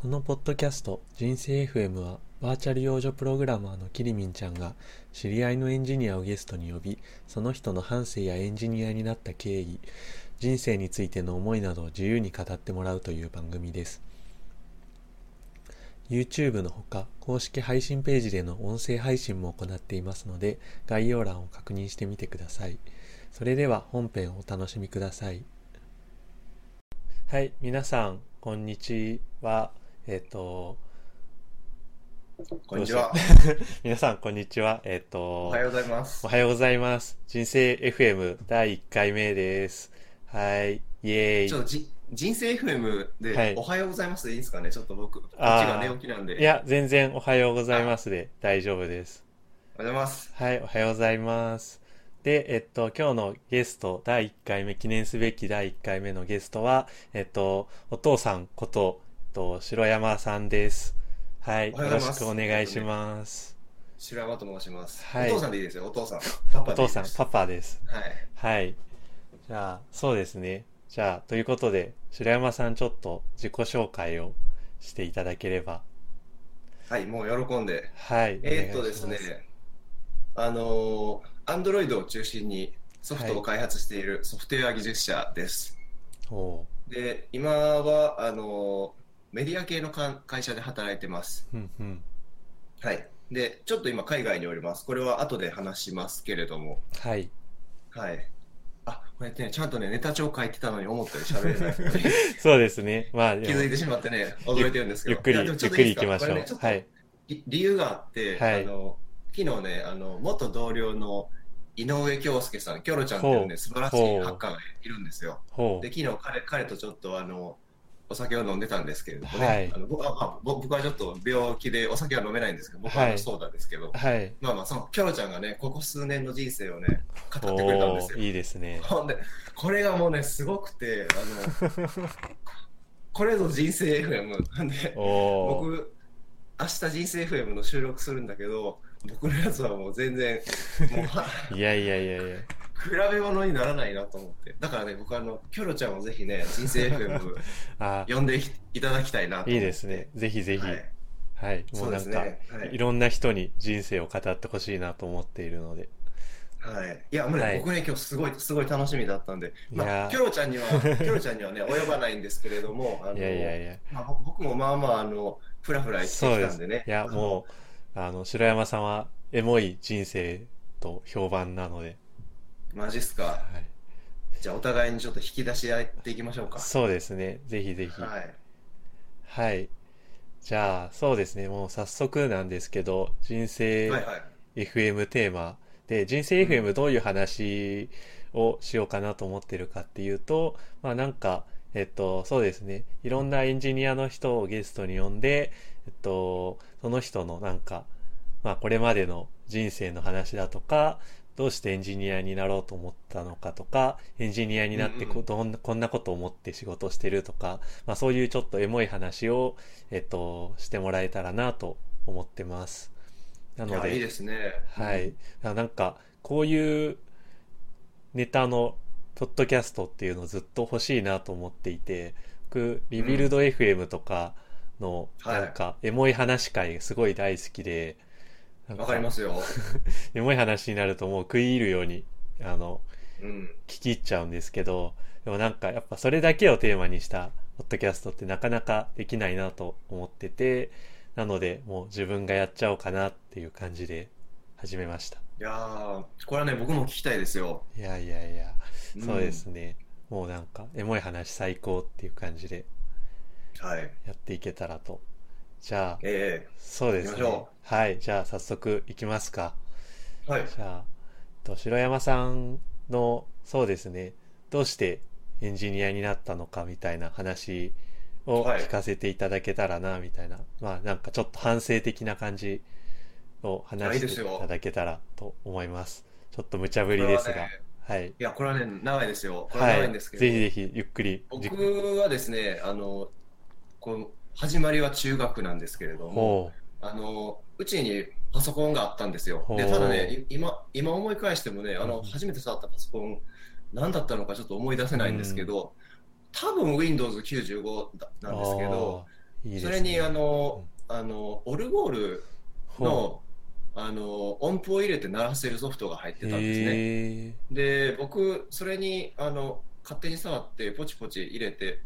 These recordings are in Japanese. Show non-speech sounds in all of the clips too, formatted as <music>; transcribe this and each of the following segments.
このポッドキャスト人生 FM はバーチャル幼女プログラマーのキリミンちゃんが知り合いのエンジニアをゲストに呼びその人の半生やエンジニアになった経緯人生についての思いなどを自由に語ってもらうという番組です。YouTube のほか公式配信ページでの音声配信も行っていますので概要欄を確認してみてください。それでは本編をお楽しみください。はい皆さんこんにちは。えっ、とこんにちは。<laughs> 皆さんこんにちは。えっ、とおはようございます。お。はようございます。人生 FM 第1回目です。はい。イエーイ。ちょっとじ人生 FM で、はい。おはようございますでいいんですかね？ちょっと僕、こっちが寝起きなんで。いや全然おはようございますで大丈夫です。おはようございます。はい、おはようございます。で、えっと、今日のゲスト、第1回目、記念すべき第1回目のゲストは、えっと、お父さんこと、と、白山さんです。はい、よろしくお願いします。白山と申します。はいお父さんでいいですよ、お父さん。パパお父さん。パパです。はい。はい。じゃあ、そうですね。じゃあ、ということで、白山さん、ちょっと自己紹介をしていただければ。はい、もう喜んで。はい。えーっとですね、あのー、Android を中心にソフトを開発しているソフトウェア技術者です。おうで、今は、あのー、メディア系のか会社で働いてます。うんうん。はい。で、ちょっと今海外におります。これは後で話しますけれども。はい。はい。あ、こうやってね、ちゃんとね、ネタ帳書いてたのに思ったより喋れない。<laughs> そうですね。まあ、気づいてしまってね、驚いてるんですけど。ゆっくり、ゆっくり行きましょう。ねはい。り理由があって、はいあの、昨日ね、あの、元同僚の井上京介さん、キョロちゃんっていうね、素晴らしいハッカーがいるんですよ。で、。昨日彼彼とちょっとあの、お酒を飲んでたんですけれどもね、はいあの僕はまあぼ僕はちょっと病気でお酒は飲めないんですけど、僕はそうなんですけど、はい。まあまあ、そのキョロちゃんがね、ここ数年の人生をね、語ってくれたんですよ。いいですね。ほんで、これがもうね、すごくて、あの、<laughs> これぞ人生 FM なんで、僕、明日人生 FM の収録するんだけど、僕のやつはもう全然、もうは <laughs> いやいやいやいや。比べ物にならないなと思って。だからね、僕あの、キョロちゃんをぜひね、人生 FM <laughs> あ呼んでいただきたいなと。いいですね。ぜひぜひ。ははい。い。もそううなんか、ね。はいいろんな人に人生を語ってほしいなと思っているので。はい。いや、もうね、はい僕ね、今日すごい、すごい楽しみだったんで、まあ、キョロちゃんには、<laughs> キョロちゃんにはね、及ばないんですけれども、あの、いやいやいや。まあ、ぼ僕もまあまあ、あの、ふらふら生きて。きたんでね。いや、もう、あの、白山さんは、エモい人生と評判なので。う、マジっすか？はい。じゃあ、お互いにちょっと引き出し合っていきましょうか。そうですね。ぜひぜひ。はい。はい。じゃあ、そうですね。もう早速なんですけど、人生はいはい。FM テーマで人生 FM どういう話をしようかなと思ってるかっていうと、まあなんかえっとそうですねいろんなエンジニアの人をゲストに呼んでえっとその人のなんかまあこれまでの人生の話だとかどうしてエンジニアになろうと思ったのかとかエンジニアになってこどんなこんなことを思って仕事をしてるとか、まあ、そういうちょっとエモい話を、えっと、してもらえたらなと思ってます。ないのや、でいいですね。はい。あなんか、こういうネタのポッドキャストっていうのをずっと欲しいなと思っていて、僕、リビルド FM とかの、はいなんか、エモい話会すごい大好きで、なんわかりますよ。<laughs> エモい話になるともう食い入るように、あの、うん。聞き入っちゃうんですけど、でもなんかやっぱそれだけをテーマにしたポッドキャストってなかなかできないなと思ってて、なのでもう自分がやっちゃおうかなっていう感じで始めました。いやー、これはね、僕も聞きたいですよ。いやいやいや、んそうですね。もうなんか、エモい話最高っていう感じではい。やっていけたらと。じゃあ、えそうですね。はい、じゃあ早速いきますか。えはい。じゃあ、と白山さんの、そうですね、どうしてエンジニアになったのかみたいな話をはい聞かせていただけたらな、みたいな。まあなんかちょっと反省的な感じを話していただけたらと思います。ちょっと無茶ぶりですが。はねはい。いや、これはね、長いですよ。これははい。長いんですけど、ぜひぜひゆっくり。じ僕はですね、あの、この始まりは中学なんですけれども、ほあの、うちにパソコンがあったんですよ。で、ただね、い今、今思い返してもね、あの、うん。初めて触ったパソコン、何だったのかちょっと思い出せないんですけど、多分 Windows95 だなんですけど、いいね。それにあの、あのオルゴールほのあの音符を入れて鳴らせるソフトが入っうてたんですね。へで僕それにあの勝手に触ってポチポチ入れて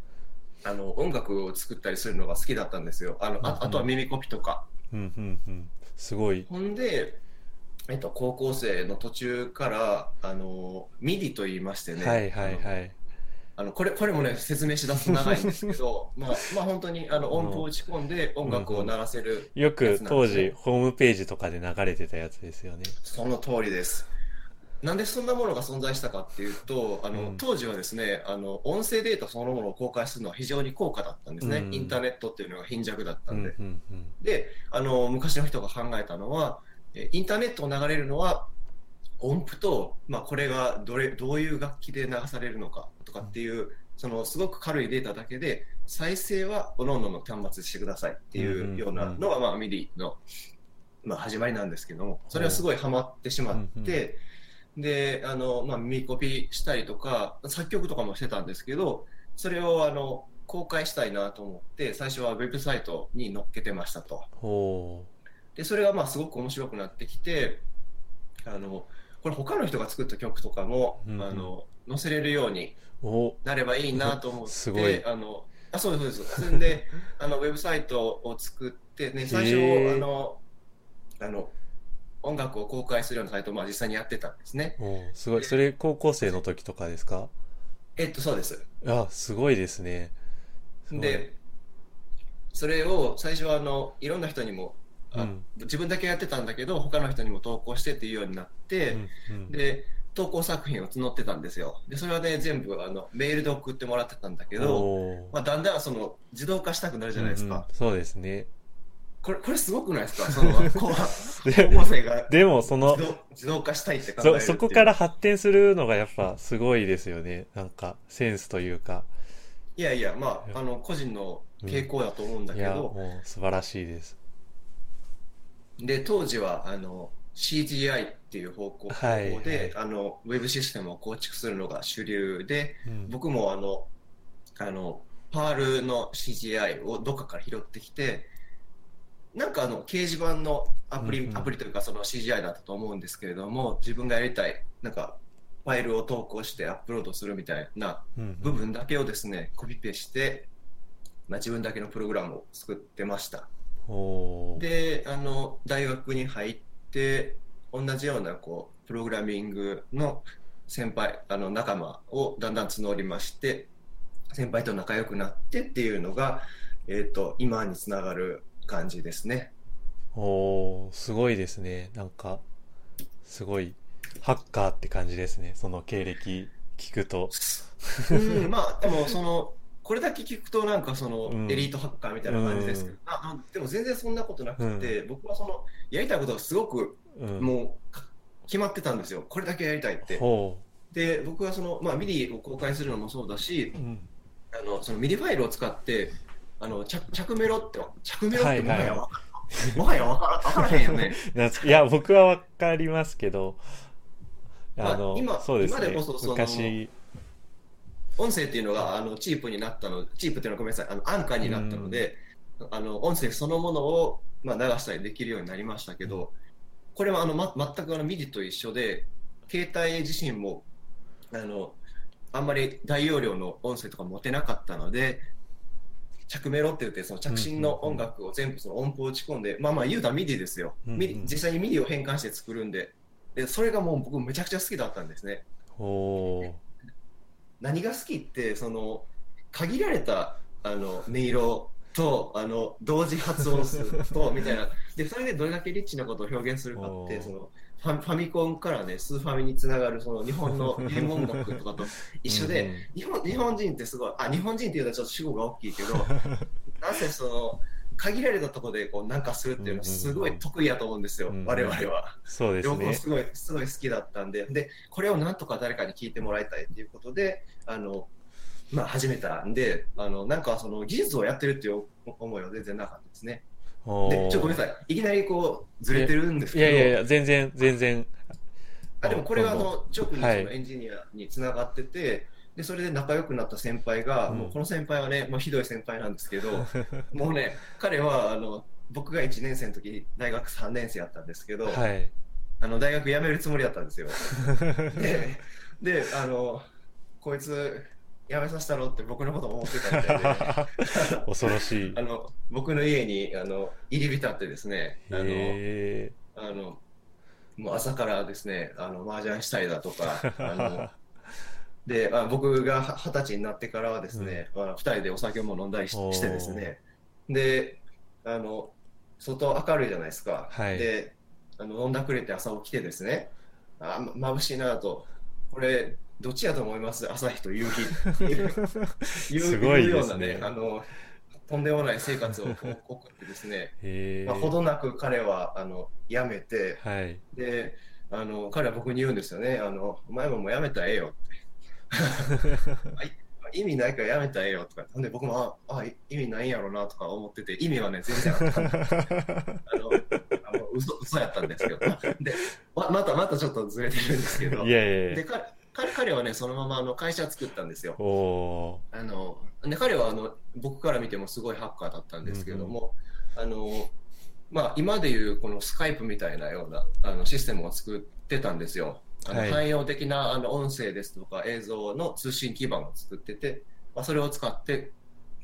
あの音楽を作ったりするのが好きだったんですよあのうんうんああとは耳コピとかーうんうんうん。すごい。ほんで、えっと、高校生の途中からあの MIDI と言いましてね、はいはいはい。あのこれこれもね説明しだすと長いんですけど <laughs> まあまあ本当にあの音符を打ち込んで音楽を鳴らせる、よくやつなんです当ね時ホームページとかで流れてたやつですよね。その通りです。なんでそんなものが存在したかっていうと、あの、うん当時はですね、あの、音声データそのものを公開するのは非常に高価だったんですね。うんインターネットっていうのが貧弱だったうんんで。うんうん。で、あの、昔の人が考えたのは、えインターネットを流れるのは、音符と、まあ、これがどれ、どういう楽器で流されるのかとかっていう、そのすごく軽いデータだけで、再生は各々の端末でしてくださいっていうようなのが、まあ、 MIDI の、まあ、始まりなんですけども、それはすごいハマってしまって、で、あの、まあ、耳コピしたりとか、作曲とかもしてたんですけど、それをあの、公開したいなと思って、最初はウェブサイトに載っけてましたと。ほで、それがまあすごく面白くなってきて、あの、これ他の人が作った曲とかも、うんうん。あの、載せれるようになればいいなと思って、すごい。あの、あ、そうです、そうです。それで、あの、ウェブサイトを作って、ね、最初、あの、あの、音楽を公開するようなサイトをまあ実際にやってたんですね。おすごい。それ高校生の時とかですか？えっと、そうです。あ、すごいですね。で、それを最初はあの、いろんな人にも、あうん自分だけやってたんだけど、他の人にも投稿してっていうようになって、うんうんで、投稿作品を募ってたんですよ。で、それはね、全部あのメールで送ってもらってたんだけど、おまあ、だんだんその自動化したくなるじゃないですか。うんうんそうですね。これ、これすごくないですか？<laughs> その、高校生がで <laughs> もその自動化したいって考えるそこから発展するのがやっぱすごいですよね。なんかセンスというか。いやいや、まあ、あの、個人の傾向だと思うんだけど、もう素晴らしいです。で、当時は、あの、CGI っていう方向はいはい。あの、ウェブシステムを構築するのが主流で、うん。僕もあの、あの、パールの CGI をどっかから拾ってきて、なんかあの、掲示板のアプリ、うんうん。アプリというかその CGI だったと思うんですけれども、自分がやりたい、なんか、ファイルを投稿してアップロードするみたいなうん部分だけをですね、コピペして、まあ、自分だけのプログラムを作ってました。で、あの、大学に入って、同じような、こう、プログラミングの先輩、あの、仲間をだんだん募りまして、先輩と仲良くなってっていうのが、えっ、と、今につながる感じですね。おーすごいですね。なんか、すごい、ハッカーって感じですね。その経歴聞くと。うん、まあ、でも、その、<laughs> これだけ聞くとなんかそのうんエリートハッカーみたいな感じですけど、ああでも全然そんなことなくて、僕はそのやりたいことがすごくうん。もうか決まってたんですよ。これだけやりたいって。ほで、僕はその、まあ、 MIDIを公開するのもそうだしう。、うん。あのその MIDIファイルを使って、あの着着メロって、着メロってもはやわはやわからへんよね。<laughs> い。や、僕はわかりますけど、あの、まあ今そうですね。今でこそその昔、音声っていうのがあのチープになったの、チープっていうのはごめんなさい、あの安価になったので、あの音声そのものを、まあ、流したりできるようになりましたけど、これはあの、ま、全くあの MIDI と一緒で、携帯自身もあのあんまり大容量の音声とか持てなかったので、着メロって言って、その着信の音楽を全部その音符を打ち込んで、まあまあ言うたら MIDIですよ。 MIDI実際に MIDIを変換して作るんで、でそれがもう僕めちゃくちゃ好きだったんですね。おー何が好きってその限られたあの音色とあの同時発音数とみたいな。でそれでどれだけリッチなことを表現するかってそのファファミコンからねスーファミにつながるその日本のゲーム音楽とかと一緒で、うんうん日本日本人ってすごいあ日本人っていうのはちょっと主語が大きいけど <laughs> なぜその限られたところでこうなんかするっていうのはすごい得意やと思うんですよ、うんうん我々は。そうですね。すごいすごい好きだったんででこれをなんとか誰かに聞いてもらいたいっていうことであの、まあ、始めたんであのなんかその技術をやってるっていう思いは全然なかったですねでちょっとごめんなさいいきなりこうずれてるんですけどいやいやいや、全然、全然。あでもこれはあの直にそのはいエンジニアにつながってて、でそれで仲良くなった先輩が、うんもうこの先輩はね、まあ、ひどい先輩なんですけど <laughs> もうね彼はあの僕が1年生の時大学3年生やったんですけど、はい。あの大学辞めるつもりだったんですよ。<laughs> でであのこいつ辞めさせたろって僕のこと思ってたみたいで。<laughs> 恐ろしい。<laughs> あ。の僕の家にあの入り浸ってですねあのへあのもう朝からですねあの麻雀したりだとかあの <laughs> であ僕が二十歳になってからはですね、まあ、2人でお酒も飲んだりしてですね。であの外明るいじゃないですか、はい。であの飲んだくれて朝起きてですねあま眩しいなと。これどっちやと思います？朝日と夕日。っていうすごいいうようなね。あのとんでもない生活を送ってですね。まあ、ほどなく彼はあの辞めて、はい。であの彼は僕に言うんですよね、あのお前ももう辞めたらええよって、<laughs> 意味ないから辞めたらええよとか、ほんで僕もああ意味ないんやろなとか思ってて、意味はね、全然あった。<laughs> あのあの嘘嘘やったんですけど、でままたまたちょっとずれてるんですけど、いやいやいや。で彼彼彼はね、そのままあの会社作ったんですよ。あので彼はあの僕から見てもすごいハッカーだったんですけども、あのまあ、今でいうこのスカイプみたいなようなあのシステムを作ってたんですよ。あのはい汎用的なあの音声ですとか映像の通信基盤を作ってて、まあ、それを使って、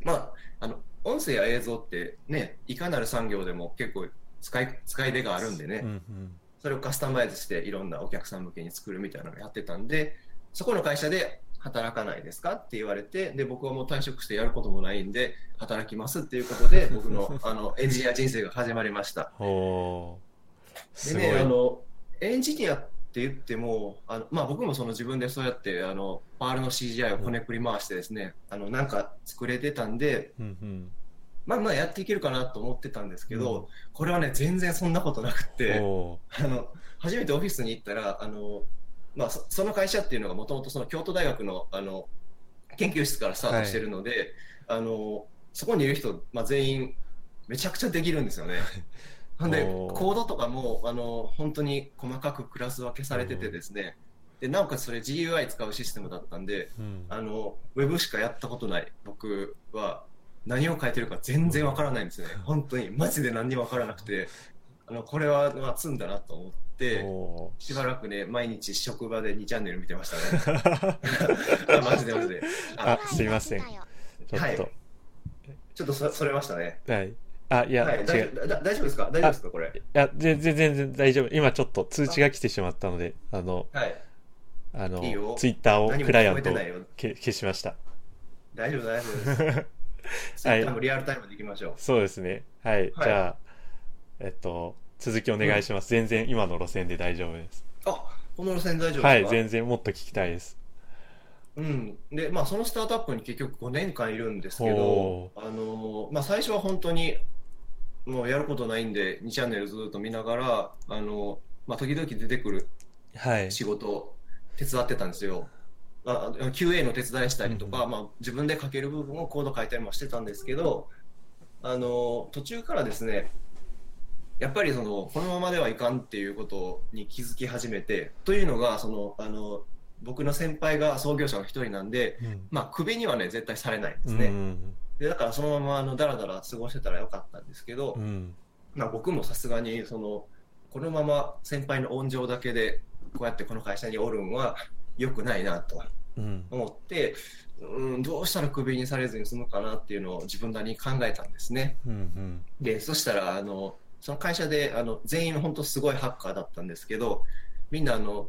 まあ、あの音声や映像ってね、いかなる産業でも結構使い使い出があるんでね、ー。うんうん。それをカスタマイズしていろんなお客さん向けに作るみたいなのをやってたんで、そこの会社で働かないですかって言われて、で、僕はもう退職してやることもないんで、働きますっていうことで、<laughs> 僕のあのエンジニア人生が始まりました。<laughs> でね、あの、エンジニアって言っても、あのまあ、僕もその自分でそうやって、あの、パールの CGI をこねくり回してですね、あの、なんか作れてたんで、うんうん。まあまあやっていけるかなと思ってたんですけど、うん。これはね、全然そんなことなくて、おあの初めてオフィスに行ったらあの、まあ、そその会社っていうのがもともと京都大学のあの研究室からスタートしてるので、あのそこにいる人、まあ、全員めちゃくちゃできるんですよね。<laughs> なんでコードとかもあの本当に細かくクラス分けされててですね、でなおかつそれ GUI 使うシステムだったんでうん。あのウェブしかやったことない僕は何を書いてるか全然わからないんですね。本当にマジで何にもわからなくてあのこれはまあ積んだなと思って。おしばらくね、毎日職場で2チャンネル見てましたね。<laughs> マジでマジで。あ、すいません。ちょっはいと。ちょっとそそれましたね。はい。あ、いや、はい、違う。大丈夫だ大丈夫ですか？大丈夫ですか？これ。いや、全然全然大丈夫。今ちょっと通知が来てしまったので、あの、はい。あのいいよ、ツイッターをクライアント消しました。大丈夫、大丈夫です。<laughs> ツイッターもリアルタイムでいきましょう。そうですね。はい。はいじゃあ、えっと、続きお願いします。全然今の路線で大丈夫です。あこの路線大丈夫ですか？はい。全然もっと聞きたいです。うん。で、まあ、そのスタートアップに結局5年間いるんですけどほ、あのーまあ、最初は本当に、もうやることないんで、2チャンネルずっと見ながら、あのーまあ、時々出てくるはい。仕事を手伝ってたんですよ。あ QA の手伝いしたりとか、うんまあ、自分で書ける部分をコード書いたりもしてたんですけど、あの途中からですね、やっぱりそのこのままではいかんっていうことに気づき始めて、というのがそのあの僕の先輩が創業者の一人なんで、うんまあ、クビにはね絶対されないんですうね。ん。でだからそのままあのだらだら過ごしてたらよかったんですけど、うん。まあ、僕もさすがにそのこのまま先輩の温情だけでこうやってこの会社におるんは良くないなとうん。思って、うん、どうしたらクビにされずに済むかなっていうのを自分なりに考えたんですね。うん。でそしたらあのその会社であの全員本当すごいハッカーだったんですけどみんなあの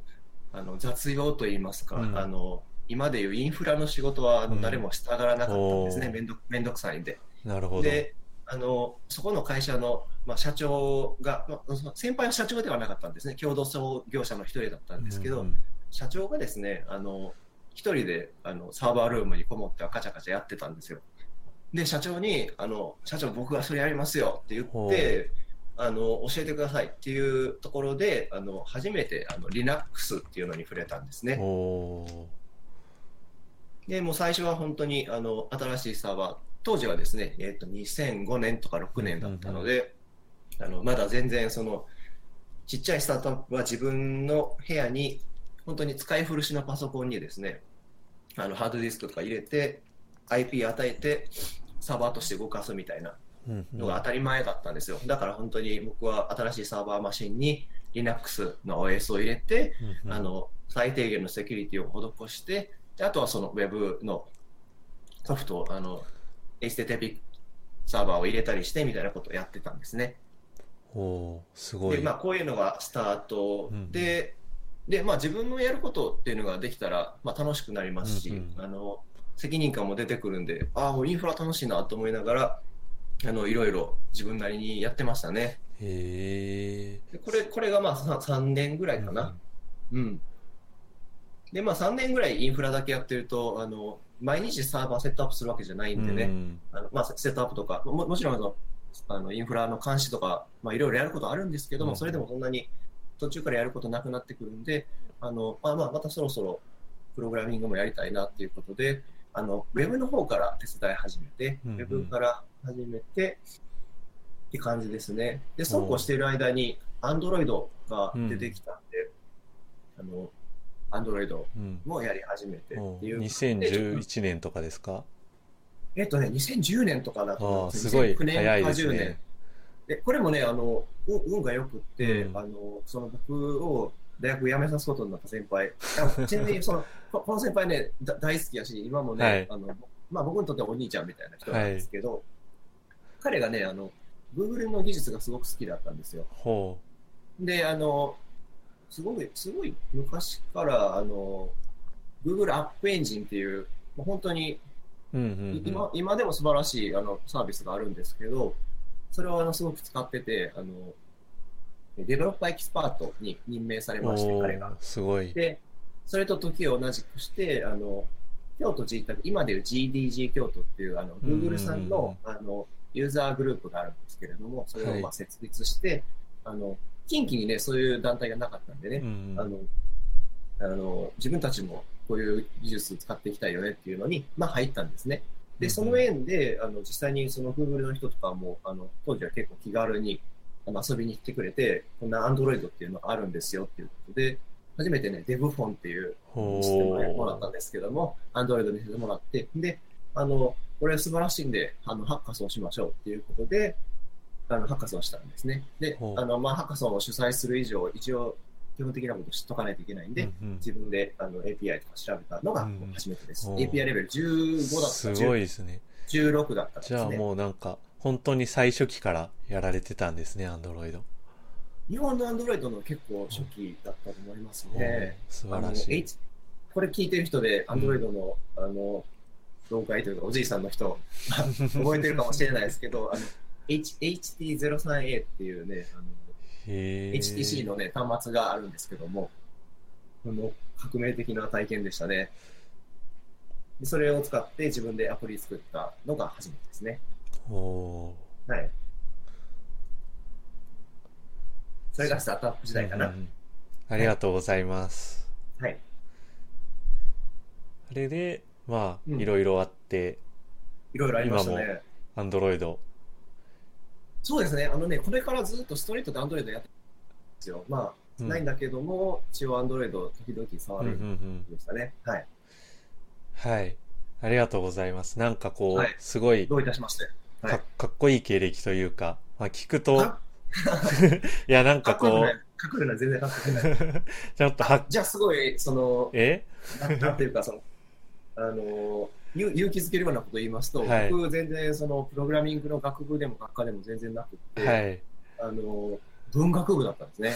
あの雑用といいますか、うんあの今でいうインフラの仕事はあうんの誰もしたがらなかったんですね、おーめんどめんどくさいんで。なるほど。であのそこの会社の、まあ、社長が、まあ、先輩は社長ではなかったんですね共同創業者の一人だったんですけど、うん社長がですねあの一人であのサーバールームにこもってはカチャカチャやってたんですよ。で社長にあの「社長僕がそれやりますよ」って言ってあの教えてくださいっていうところであの初めてあの Linux っていうのに触れたんですね。でもう最初は本当にあの新しいサーバー、当時はですね、えー、と2005年とか6年だったので、あのまだ全然そのちっちゃいスタートアップは自分の部屋に本当に使い古しのパソコンにですね、あのハードディスクとか入れて、IP 与えて、サーバーとして動かすみたいなのが当たり前だったんですよ。だから本当に僕は新しいサーバーマシンに Linux の OS を入れて、うんうんあの最低限のセキュリティを施して、であとはその Web のソフトをあの HTTP サーバーを入れたりしてみたいなことをやってたんですね。おーすごい。でまあ、こういうのがスタートうんで、でまあ、自分のやることっていうのができたら、まあ、楽しくなりますし、うんうんあの責任感も出てくるんで、ああ、インフラ楽しいなと思いながら、あのいろいろ自分なりにやってましたね。へえ。でこれこれがまあさ3年ぐらいかな。うん。で、まあ3年ぐらいインフラだけやってると、あの、毎日サーバーセットアップするわけじゃないんでね、うんあのまあ、セセットアップとか、ももちろんあのあのインフラの監視とか、まあ、いろいろやることあるんですけども、うんそれでもそんなに途中からやることなくなってくるんで、あのまあ、まあまたそろそろプログラミングもやりたいなっていうことで、あのウェブの方から手伝い始めて、うんうん。ウェブから始めてって感じですね。で、そうこうしている間に、Android が出てきたんで、あの、Android うんもやり始めておっていう。2011年とかですか？えっとね、2010年とかだとすすごい2009年早いですか10年ね。ででこれもね、あの運運がよくって、うんあのその僕を大学辞めさすことになった先輩、あちなみにそのここの先輩ね、だ大好きやし、今もね、はいあのまあ、僕にとってはお兄ちゃんみたいな人なんですけど、彼がねあの、Google の技術がすごく好きだったんですよ。ほで、あのすごい、すごい昔からあの Google App Engine っていう、本当にう。うんうんうん。今今でも素晴らしいあのサービスがあるんですけど、それをあのすごく使ってて、あの Developer Expert に任命されまして、お彼がー。すごい。で、それと時を同じくして、あの京都 G 今でいう GDG 京都っていうあの Google さんのあのユーザーグループがあるんですけれども、それをまはあ設立して、あの近畿にね、そういう団体がなかったんでね、うんあのあの自分たちもこういう技術使っていきたいよねっていうのに、まあ、入ったんですね。で、うんその縁で、あの実際にその Google の人とかも、あの当時は結構気軽に遊びに来てくれて、こんな Android っていうのがあるんですよっていうことで、初めてね、デブフォンっていうほシステムをもらったーんですけども、Android にしてもらって、で、あの、これ素晴らしいんで、あの、ハッカソンしましょうっていうことで、あの、ハッカソンしたんですね。であの、まあ、ハッカソンを主催する以上、一応、基本的なこと知っとかないといけないんで、うんうん自分であの API とか調べたのがうん初めてです。おー API レベル15だったすかごいですね。16だったんですね。じゃあもうなんか、本当に最初期からやられてたんですね、アンドロイド。日本の Android の結構初期だったと思いますね。素晴らしい。これ聞いてる人で Android の、あの業界というかおじいさんの人 <laughs> 覚えてるかもしれないですけど、あの H HT03A っていうね、あの HTC のね、端末があるんですけども、あの革命的な体験でしたね。でそれを使って自分でアプリ作ったのが初めてですね。おーはい。それがスタートアップ時代かな。うんうんありがとうございます。はい。あれで、まあ、うんいろいろあって、いろいろありました今ね。アンドロイド。そうですね。あのね、これからずっとストリートでアンドロイドやってるんですよ。まあ、ないんだけども、一応アンドロイド時々触るんでしたね。はい。はい。ありがとうございます。なんかこう、はいすごいどういたしまして。はかい。かっこいい経歴というか、まあ、聞くと、か <laughs> いや、なんかかこうかっこよくない全然かっこよくない。<laughs> ちょっとは、じゃあすごい、その、え？なんていうか、その、あの、勇勇気づけるようなことを言いますと、はい僕全然そのプログラミングの学部でも学科でも全然なくって、はい。あの文学部だったんですね。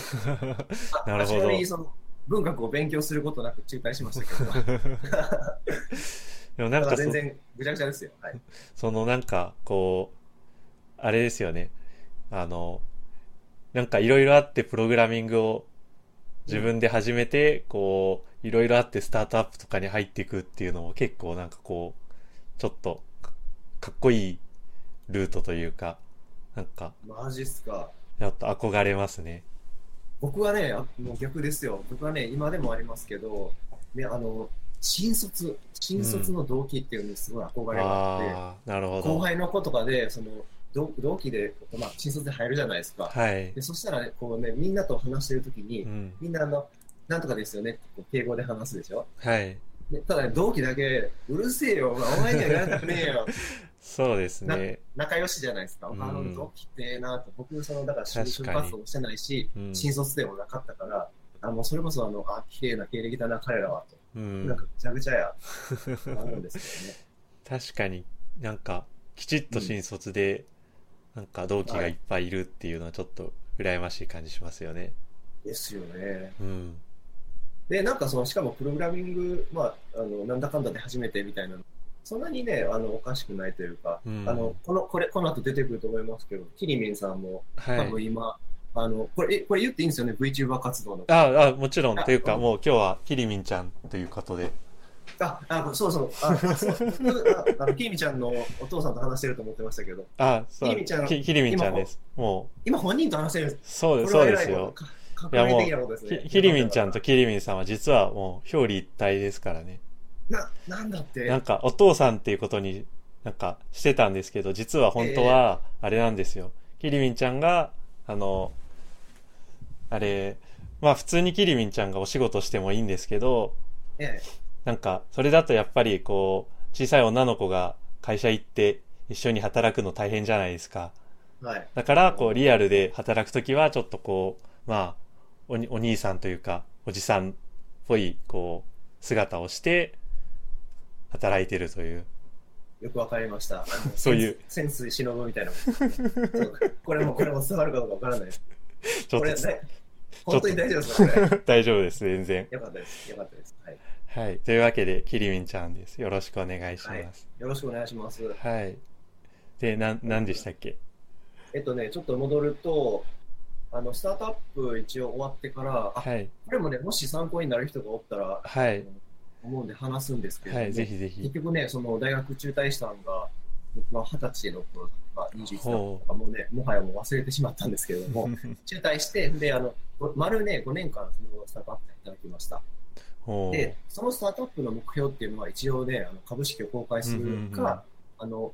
あ <laughs> なるほどにその文学を勉強することなく中退しましたけど、<laughs> でもなんだか全然ぐちゃぐちゃですよ。はい、そのなんかこうあれですよねあのなんかいろいろあってプログラミングを自分で始めてこういろいろあってスタートアップとかに入っていくっていうのも結構なんかこうちょっとかかっこいいルートというかなんかマジっすか。ちょっと憧れますね僕はね、あもう逆ですよ。僕はね、今でもありますけど、ね、あの、新卒、新卒の動機っていうのにすごい憧れがあって、ああなるほ後ど輩の子とかで、その、同同期で、まあ、新卒で入るじゃないですか。はいでそしたら、ね、こうね、みんなと話してるときに、うんみんなあの、なんとかですよねってこう敬語で話すでしょ？はいでただね、同期だけ、うるせえよ、お前にはやられたくねえよ。<laughs> そうですね。仲良しじゃないですか。うんあの同期ってええなと。僕、その、だから就職活動もしてないし、うん新卒でもなかったから、あのそれこそ、あの、あ、綺麗な経歴だな、彼らは、と。うんなんか、ぐちゃぐちゃや、<laughs> 思うんですけどね。確かになんかきちっと新卒で、なんか同期がいっぱいいるっていうのはちょっと羨ましい感じしますよね。ですよね。うん。で、なんかその、しかもプログラミング、まあ、あの、なんだかんだで初めてみたいなの、そんなにね、あの、おかしくないというか、うんあの、この、これ、この後出てくると思いますけど、キリミンさんも、多はい。分今、あの、これ、えこれ言っていいんですよね、VTuber 活動の。あ、あ、もちろん。あというか、うんもう今日はキリミンちゃんということで。あ、あ、そうそう。あ、あそああの、キリミちゃんのお父さんと話してると思ってましたけど、あ、そう。キリミちゃんちゃんです。も今本人と話してるんです。う、そう。ですよ。か革命的なことですね。きキリミンちゃんとキリミンさんは実はもう表裏一体ですからね。な、なんだって。なんかお父さんっていうことになんかしてたんですけど、実は本当はあれなんですよ。キリミンちゃんが、あの、あれ、まあ普通にキリミンちゃんがお仕事してもいいんですけど、えなんかそれだとやっぱりこう、小さい女の子が会社行って一緒に働くの大変じゃないですか。え、はい。だから、こう、リアルで働くときは、ちょっとこう、まあ、おに、お兄さんというか、おじさんっぽい、こう、姿をして、働いてるという。よくわかりました。<laughs> そういう。潜水忍ぶみたいな。これも、これも伝わるかどうかわからないです。<laughs> ちょっこれ、と、ね、本当に大丈夫ですか？<laughs> 大丈夫です、全然。よかったです。よかったです。はい。はい。というわけで、キリミンちゃんです。よろしくお願いします。よろしくお願いします。はい。で、なん、なんでしたっけ？えっとね、ちょっと戻ると、あの、スタートアップ一応終わってから、あ、はい。これもね、もし参考になる人がおったら、はい思うんで話すんですけれども、はい、ぜひぜひ結。局ね、その大学中退したのが、僕は二十歳の頃とか、21歳とか、もうね、もはやもう忘れてしまったんですけれども、<laughs> 中退して、で、あの、丸ね、5年間、そのスタートアップでいただきました。で、そのスタートアップの目標っていうのは、一応ね、あの株式を公開するか、あの、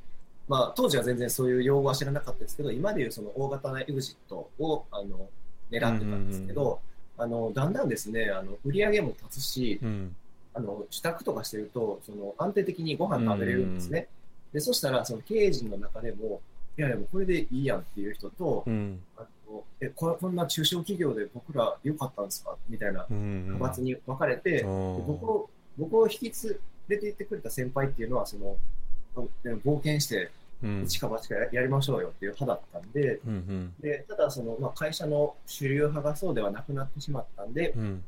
まあ、当時は全然そういう用語は知らなかったですけど、今でいうその大型なエグジットをあの狙ってたんですけど、あのだんだんですね、あの売り上げも立つし、うん。あの自宅とかしてると、その安定的にご飯食べれるんですね。で、そしたら、その経営陣の中でも、いやいや、もうこれでいいやんっていう人と、うん。えここんな中小企業で僕ら良かったんですか？みたいなうん。派閥に分かれて、僕を僕を引き連れて行ってくれた先輩っていうのは、その冒険して、うん。一か八かややりましょうよっていう派だったんで、うん。うん。でただその、まあ、会社の主流派がそうではなくなってしまったんで、うん。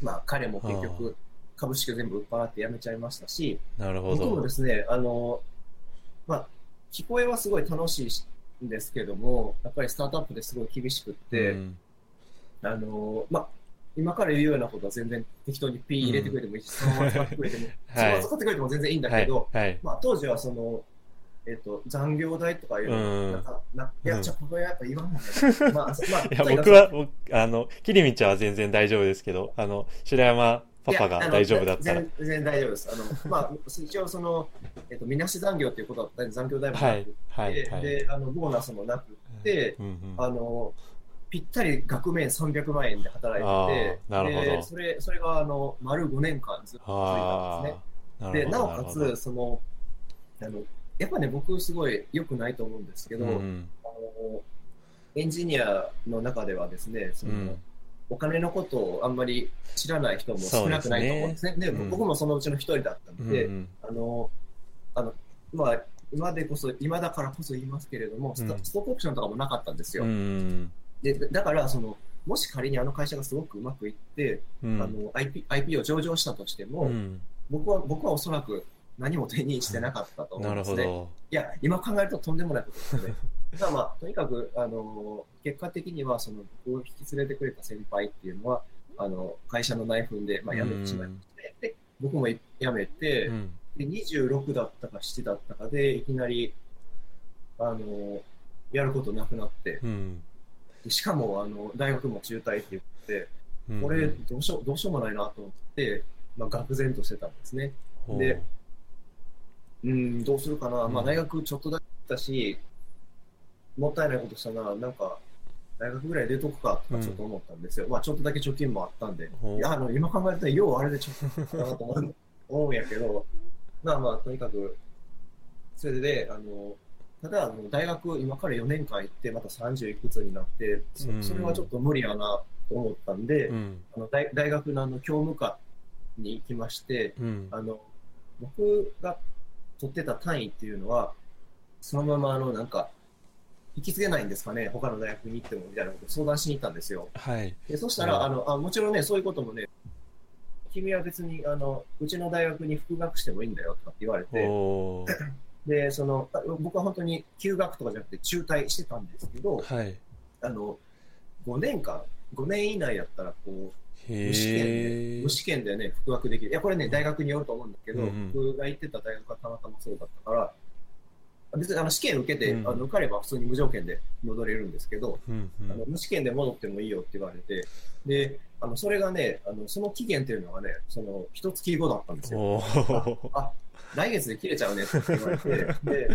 まあ、彼も結局、株式を全部売っ払って辞めちゃいましたし、なるほ僕もど。ですね、あの、まあ、聞こえはすごい楽しいんですけども、やっぱりスタートアップですごい厳しくって、うんあの、まあ、今から言うようなことは全然適当にピー入れてくれてもいいし、そのまま使ってくれても、そのまま使ってくれても全然いいんだはいけど、。はい。まあ、当時はその、えっ、と、残業代とかいうんなんか、ないうや、これやっぱ言わんもんね。<laughs> まあ、そまあ、いや、僕は、僕あの、キリミンちゃんは全然大丈夫ですけど、あの、白山パパが大丈夫だったら全全然大丈夫です。あの、<laughs> まあ、一応その、えっ、と、みなし残業っていうことは残業代もなくて、はい。はい。はい。で、あの、ボーナスもなくて、うんうんあの、ぴったり額面300万円で働いてて、なるほどでそれ、それが、あの、丸5年間ずっと続いたんですね。で、なおかつ、その、あの、やっぱね、僕すごい良くないと思うんですけど、うんあのエンジニアの中ではですね、その、うんお金のことをあんまり知らない人も少なくないと思うんですね。でうん僕もそのうちの一人だったうんので、うんあの、あの、まあ、今でこそ、今だからこそ言いますけれども、ストックオプションとかもなかったんですよ。うんで、だから、その、もし仮にあの会社がすごくうまくいって、うんあの IP, IP を上場したとしても、うん僕は、僕はおそらく何も手にしてなかったと思うですね。いや、今考えるととんでもないことですよね。<laughs> まあまあ、とにかく、あの、結果的には、その、僕を引き連れてくれた先輩っていうのは、あの、会社の内紛で、まあ、辞めてしまいまして、で、僕も辞めて、うん。で、26だったか7だったかで、いきなり、あの、やることなくなって、うん。でしかも、あの、大学も中退って言って、うん。これ、どうしよう、どうしようもないなと思って、まあ、愕然としてたんですね。でうん、どうするかな、うん。まあ、大学ちょっとだけだし、もったいないことしたな、なんか、大学ぐらい出とくかとかちょっと思ったんですよ。まあ、ちょっとだけ貯金もあったんで、いや、あの、今考えたら、ようあれで貯金だなと思うんやけど、<laughs> まあまあ、とにかく、それで、あの、ただ、あの大学、今から4年間行って、また30いくつになって、そうんそれはちょっと無理やなと思ったんで、うん。あの大大学のあの教務課に行きまして、うん。あの僕が取ってた単位っていうのは、そのままあのなんか、引き継げないんですかね、他の大学に行ってもみたいなことを相談しに行ったんですよ。はい。でそしたら、うんあのあもちろんね、そういうこともね、君は別にあのうちの大学に復学してもいいんだよとかって言われて。<clears throat> でそのあ僕は本当に休学とかじゃなくて中退してたんですけど、はい。あの5年間、5年以内やったらこう、へ無試験でえ無。試験でね、復学できる。いや、これね、大学によると思うんだけど、うんうん僕が行ってた大学がたまたまそうだったから、別にあの試験受けて、うんあの受かれば普通に無条件で戻れるんですけど、うんあの無試験で戻ってもいいよって言われて、で、あのそれがね、あのその期限っていうのがね、その一月後だったんですうん。よ。あ、来月で切れちゃうねって言われて、で、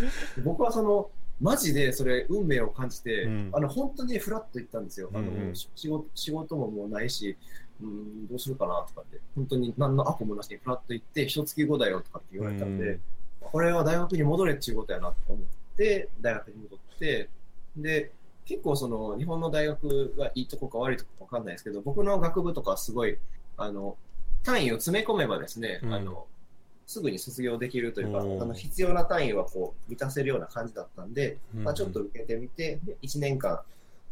僕はその、マジでそれ運命を感じて、うんあの本当にフラッと行ったんですよ。あのうんうんし仕事仕事ももうないし、うん、どうするかなとかって、本当に何のアポもなしにフラッと行って、一月後だよとかって言われたんで、うんこれは大学に戻れっていうことやなと思って、大学に戻って、で、結構その日本の大学がいいとこか悪いとこかわかんないですけど、僕の学部とかはすごい、あの、単位を詰め込めばですね、うんあの、すぐに卒業できるというか、あおーの必要な単位はこう満たせるような感じだったんで、うんまあ、ちょっと受けてみて、で1年間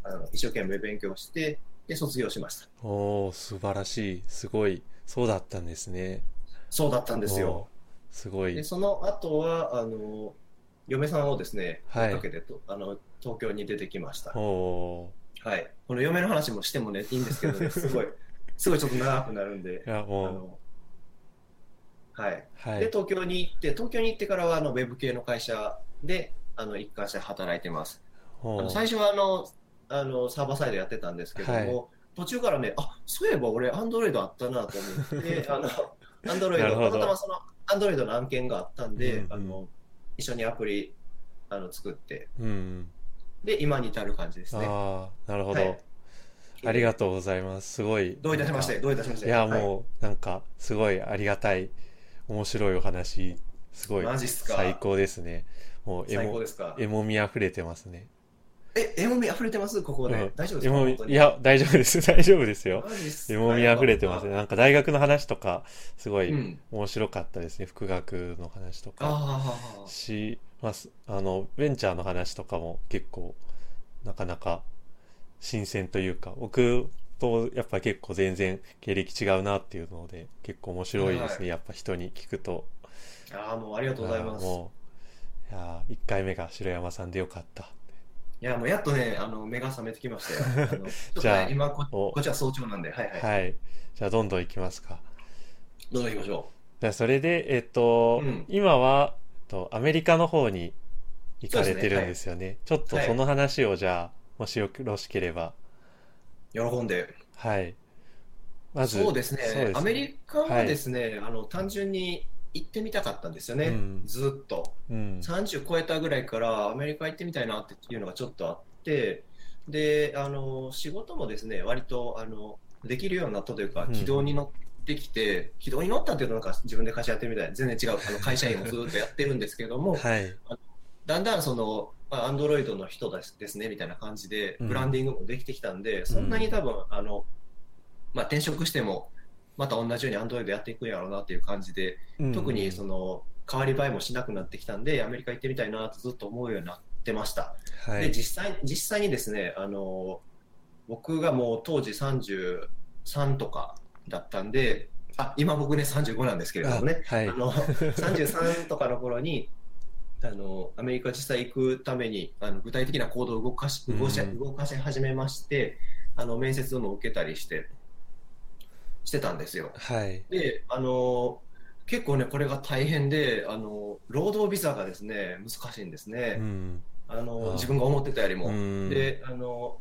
あの一生懸命勉強して、で、卒業しました。おー、素晴らしい。すごい。そうだったんですね。そうだったんですよ。すごいで、。その後は、あの、嫁さんをですね、はい追いかけてと、あの、東京に出てきました。おはい。この嫁の話もしてもね、いいんですけどね、<laughs> すごい、すごいちょっと長くなるんでー。い、や、あもの、はい。う、はで、い。東京に行って、東京に行ってからは、あの、ウェブ系の会社で、あの、一貫して働いてます。あの最初は、あの、あの、サーバーサイドやってたんですけども、はい途中からね、あ、そういえば俺、アンドロイドあったなと思って、<laughs> あの、アンドロイド、たまたまその、アンドロイドの案件があったんで、うんうんあの、一緒にアプリ、あの、作って、うん。で、今に至る感じですね。ああ、なるほど。はいありがとうございます。すごい。どういたしまして、どういたしまして？いや、はいもう、なんか、すごいありがたい、面白いお話、すごい、最高ですね。もう、エモ最高で、すか？エモみ溢れてますね。え、エモみ溢れてます？ここで。うん大丈夫ですか？本当、にいや、大丈夫です。<laughs> 大丈夫ですよ。マジっすか？エモみ溢れてますね。なんか大学の話とか、すごいうん。面白かったですね。副学の話とか。ああ、します。あの、ベンチャーの話とかも結構、なかなか新鮮というか、僕とやっぱ結構全然経歴違うなっていうので、結構面白いですね。はいやっぱ人に聞くと。ああ、もうありがとうございます。いやー、1回目が白山さんでよかった。いや、もうやっとね、あの、目が覚めてきましたよ。<laughs> あのじゃあね、今こ、おこっちは早朝なんで、はいはい。はい。じゃあ、どんどん行きますか。どうぞ行きましょじゃあ、それで、えっと、うん今は、えっと、アメリカの方に行かれてるんですねはい。ちょっとはいその話を、じゃあ、もしよろしければ。う。喜んで。はい。まず、そうですねそうですねアメリカはですね、あの、単純に行ってみたかったんですよね。うんずっと。うん。30超えたぐらいからアメリカ行ってみたいなっていうのがちょっとあって、で、あの、仕事もですね、割と、あの、できるようになったというかうん、軌道に乗ってきて、軌道に乗ったっていうとなんか自分で会社やってるみたいな、全然違う、あの会社員もずっとやってるんですけども、<laughs> はい。だんだんその、アンドロイドの人ですですねみたいな感じで、うんブランディングもできてきたんで、そんなに多分、あの、まあ、転職しても、また同じようにアンドロイドやっていくんやろうなっていう感じで、特にその、変わり映えもしなくなってきたんで、アメリカ行ってみたいなとずっと思うようになってました。で、はい。実際、実際にですね、あの、僕がもう当時33とかだったんで、あ、今僕ね35なんですけれどもね、あはいあの、33とかの頃に、あの、アメリカ実際行くために、あの、具体的な行動を動かし、動かしうん動かし始めまして、あの、面接も受けたりして、してたんですよ。はい。で、あの、結構ね、これが大変で、あの、労働ビザがですね、難しいんですね。うん。あの、あ自分が思ってたよりも。うんで、あの、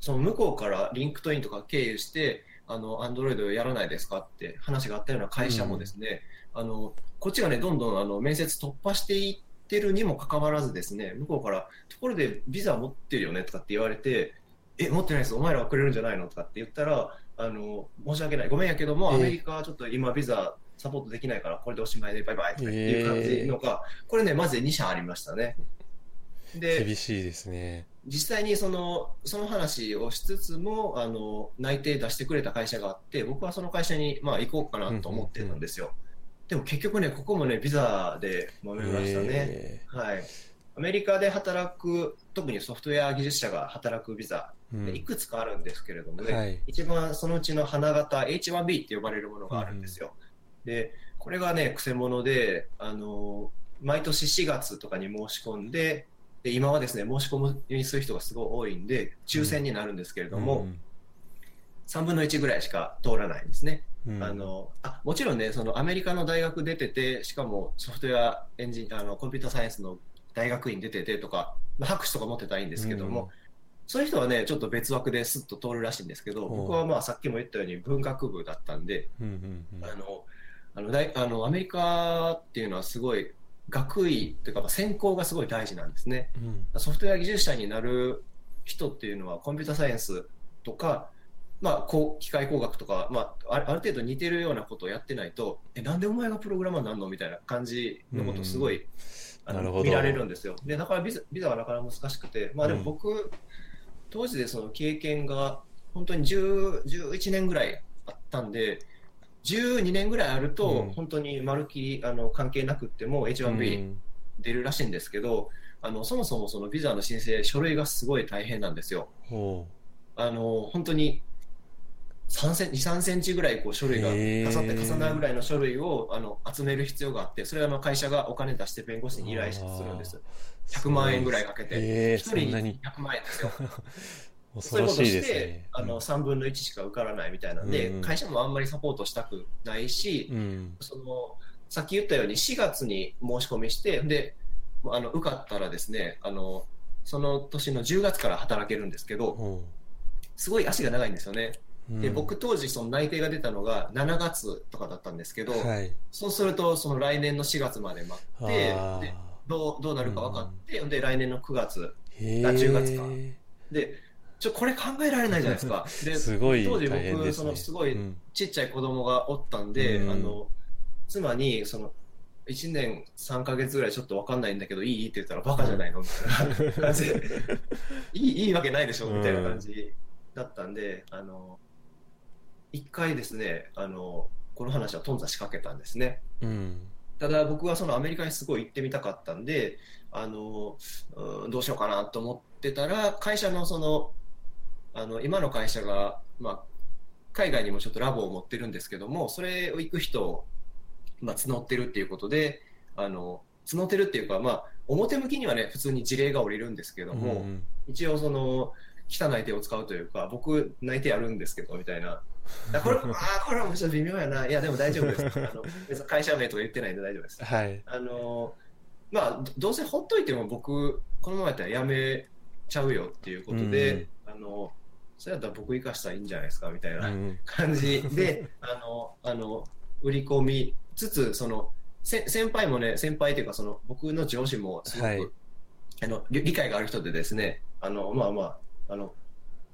その向こうから LinkedIn とか経由して、あの、 Android やらないですかって話があったような会社もですね、あの、こっちがね、どんどんあの面接突破していってるにもかかわらずですね、向こうから、ところでビザ持ってるよねとかって言われて、え、持ってないです、お前らはくれるんじゃないのとかって言ったら、あの、申し訳ない、ごめんやけども、ええ。アメリカはちょっと今ビザサポートできないから、これでおしまいでバイバイっていう感じのが、これね、まず2社ありましたね。で、厳しいですね。実際にそのその話をしつつもあの内定出してくれた会社があって僕はその会社に、まあ、行こうかなと思ってたんですよ、でも結局ねここもねビザで揉めましたね、え。はい、アメリカで働く特にソフトウェア技術者が働くビザいくつかあるんですけれどもね、はい。一番そのうちの花形 H1B って呼ばれるものがあるんですよ、でこれがねくせ者であの毎年4月とかに申し込んでで今はですね申し込みする人がすごい多いんで抽選になるんですけれども、3分の1ぐらいしか通らないんですね、うん。あのあもちろんねそのアメリカの大学出ててしかもソフトウェアエンジンあのコンピューターサイエンスの大学院出ててとかまあ博士とか持ってたらいいんですけども、そういう人はねちょっと別枠ですっと通るらしいんですけど僕はまあさっきも言ったように文学部だったんで、うんうんうん。あのあの大あのアメリカっていうのはすごい学位というかまあ専攻がすごい大事なんですね。うん。ソフトウェア技術者になる人っていうのはコンピューターサイエンスとか、まあ、こう機械工学とか、まあ、あるある程度似てるようなことをやってないとえなんでお前がプログラマーになるのみたいな感じのことをすごい、あの見られるんですよ。でだからビザビザはなかなか難しくて、まあ、でも僕、当時でその経験が本当に10 11年ぐらいあったんで12年ぐらいあると、うん。本当にまるっきりあの関係なくっても H1B、うん。出るらしいんですけどあのそもそもそのビザの申請書類がすごい大変なんですよ。ほあの本当に3セン23センチぐらいこう書類が重って重なるぐらいの書類をあの集める必要があってそれはあの会社がお金出して弁護士に依頼するんですう100万円ぐらいかけて、えー、1人にそんなに。100万円ですよ。<laughs> 恐ろしいですそういうことしてね。あの3分の1しか受からないみたいなんで、うん会社もあんまりサポートしたくないし、うん。そのさっき言ったように4月に申し込みしてであの受かったらですねあのその年の10月から働けるんですけどほすごい足が長いんですよね。ううんで僕当時その内定が出たのが7月とかだったんですけど、はい、そうするとその来年の4月まで待ってどうどうなるか分かって、で来年の9月あ10月か。ーでちょこれ考えられないじゃないですか。<laughs> ですごい当時。僕そのすごいうん。ちっちゃい子供がおったんで、うん。あの妻にその1年3か月ぐらいちょっと分かんないんだけどいい？って言ったらバカじゃないの？みたいな感じで。<laughs> いいいいわけないでしょ？みたいな感じだったんで、あの一回ですねあのこの話は頓挫しかけたんですね。うん。ただ僕はそのアメリカにすごい行ってみたかったんであのうんどうしようかなと思ってたら会社のそのあの今の会社が、まあ、海外にもちょっとラボを持ってるんですけどもそれを行く人を、まあ、募ってるっていうことであの募ってるっていうか、まあ、表向きにはね普通に事例が下りるんですけども、うん一応その汚い手を使うというか僕内定あるんですけどみたいなあこれあーこれはもうちょっと微妙やな。いやでも大丈夫です。あの別に会社名とか言ってないんで大丈夫です。はい。あのまあどどうせほっといても僕このままやったらやめちゃうよっていうことで、あのそれやったら僕生かしたらいいんじゃないですかみたいなうん。感じであのあの売り込みつつそのせ先輩もね先輩というかその僕の上司もすごく、はい。あの理理解がある人でですねあのまあまああの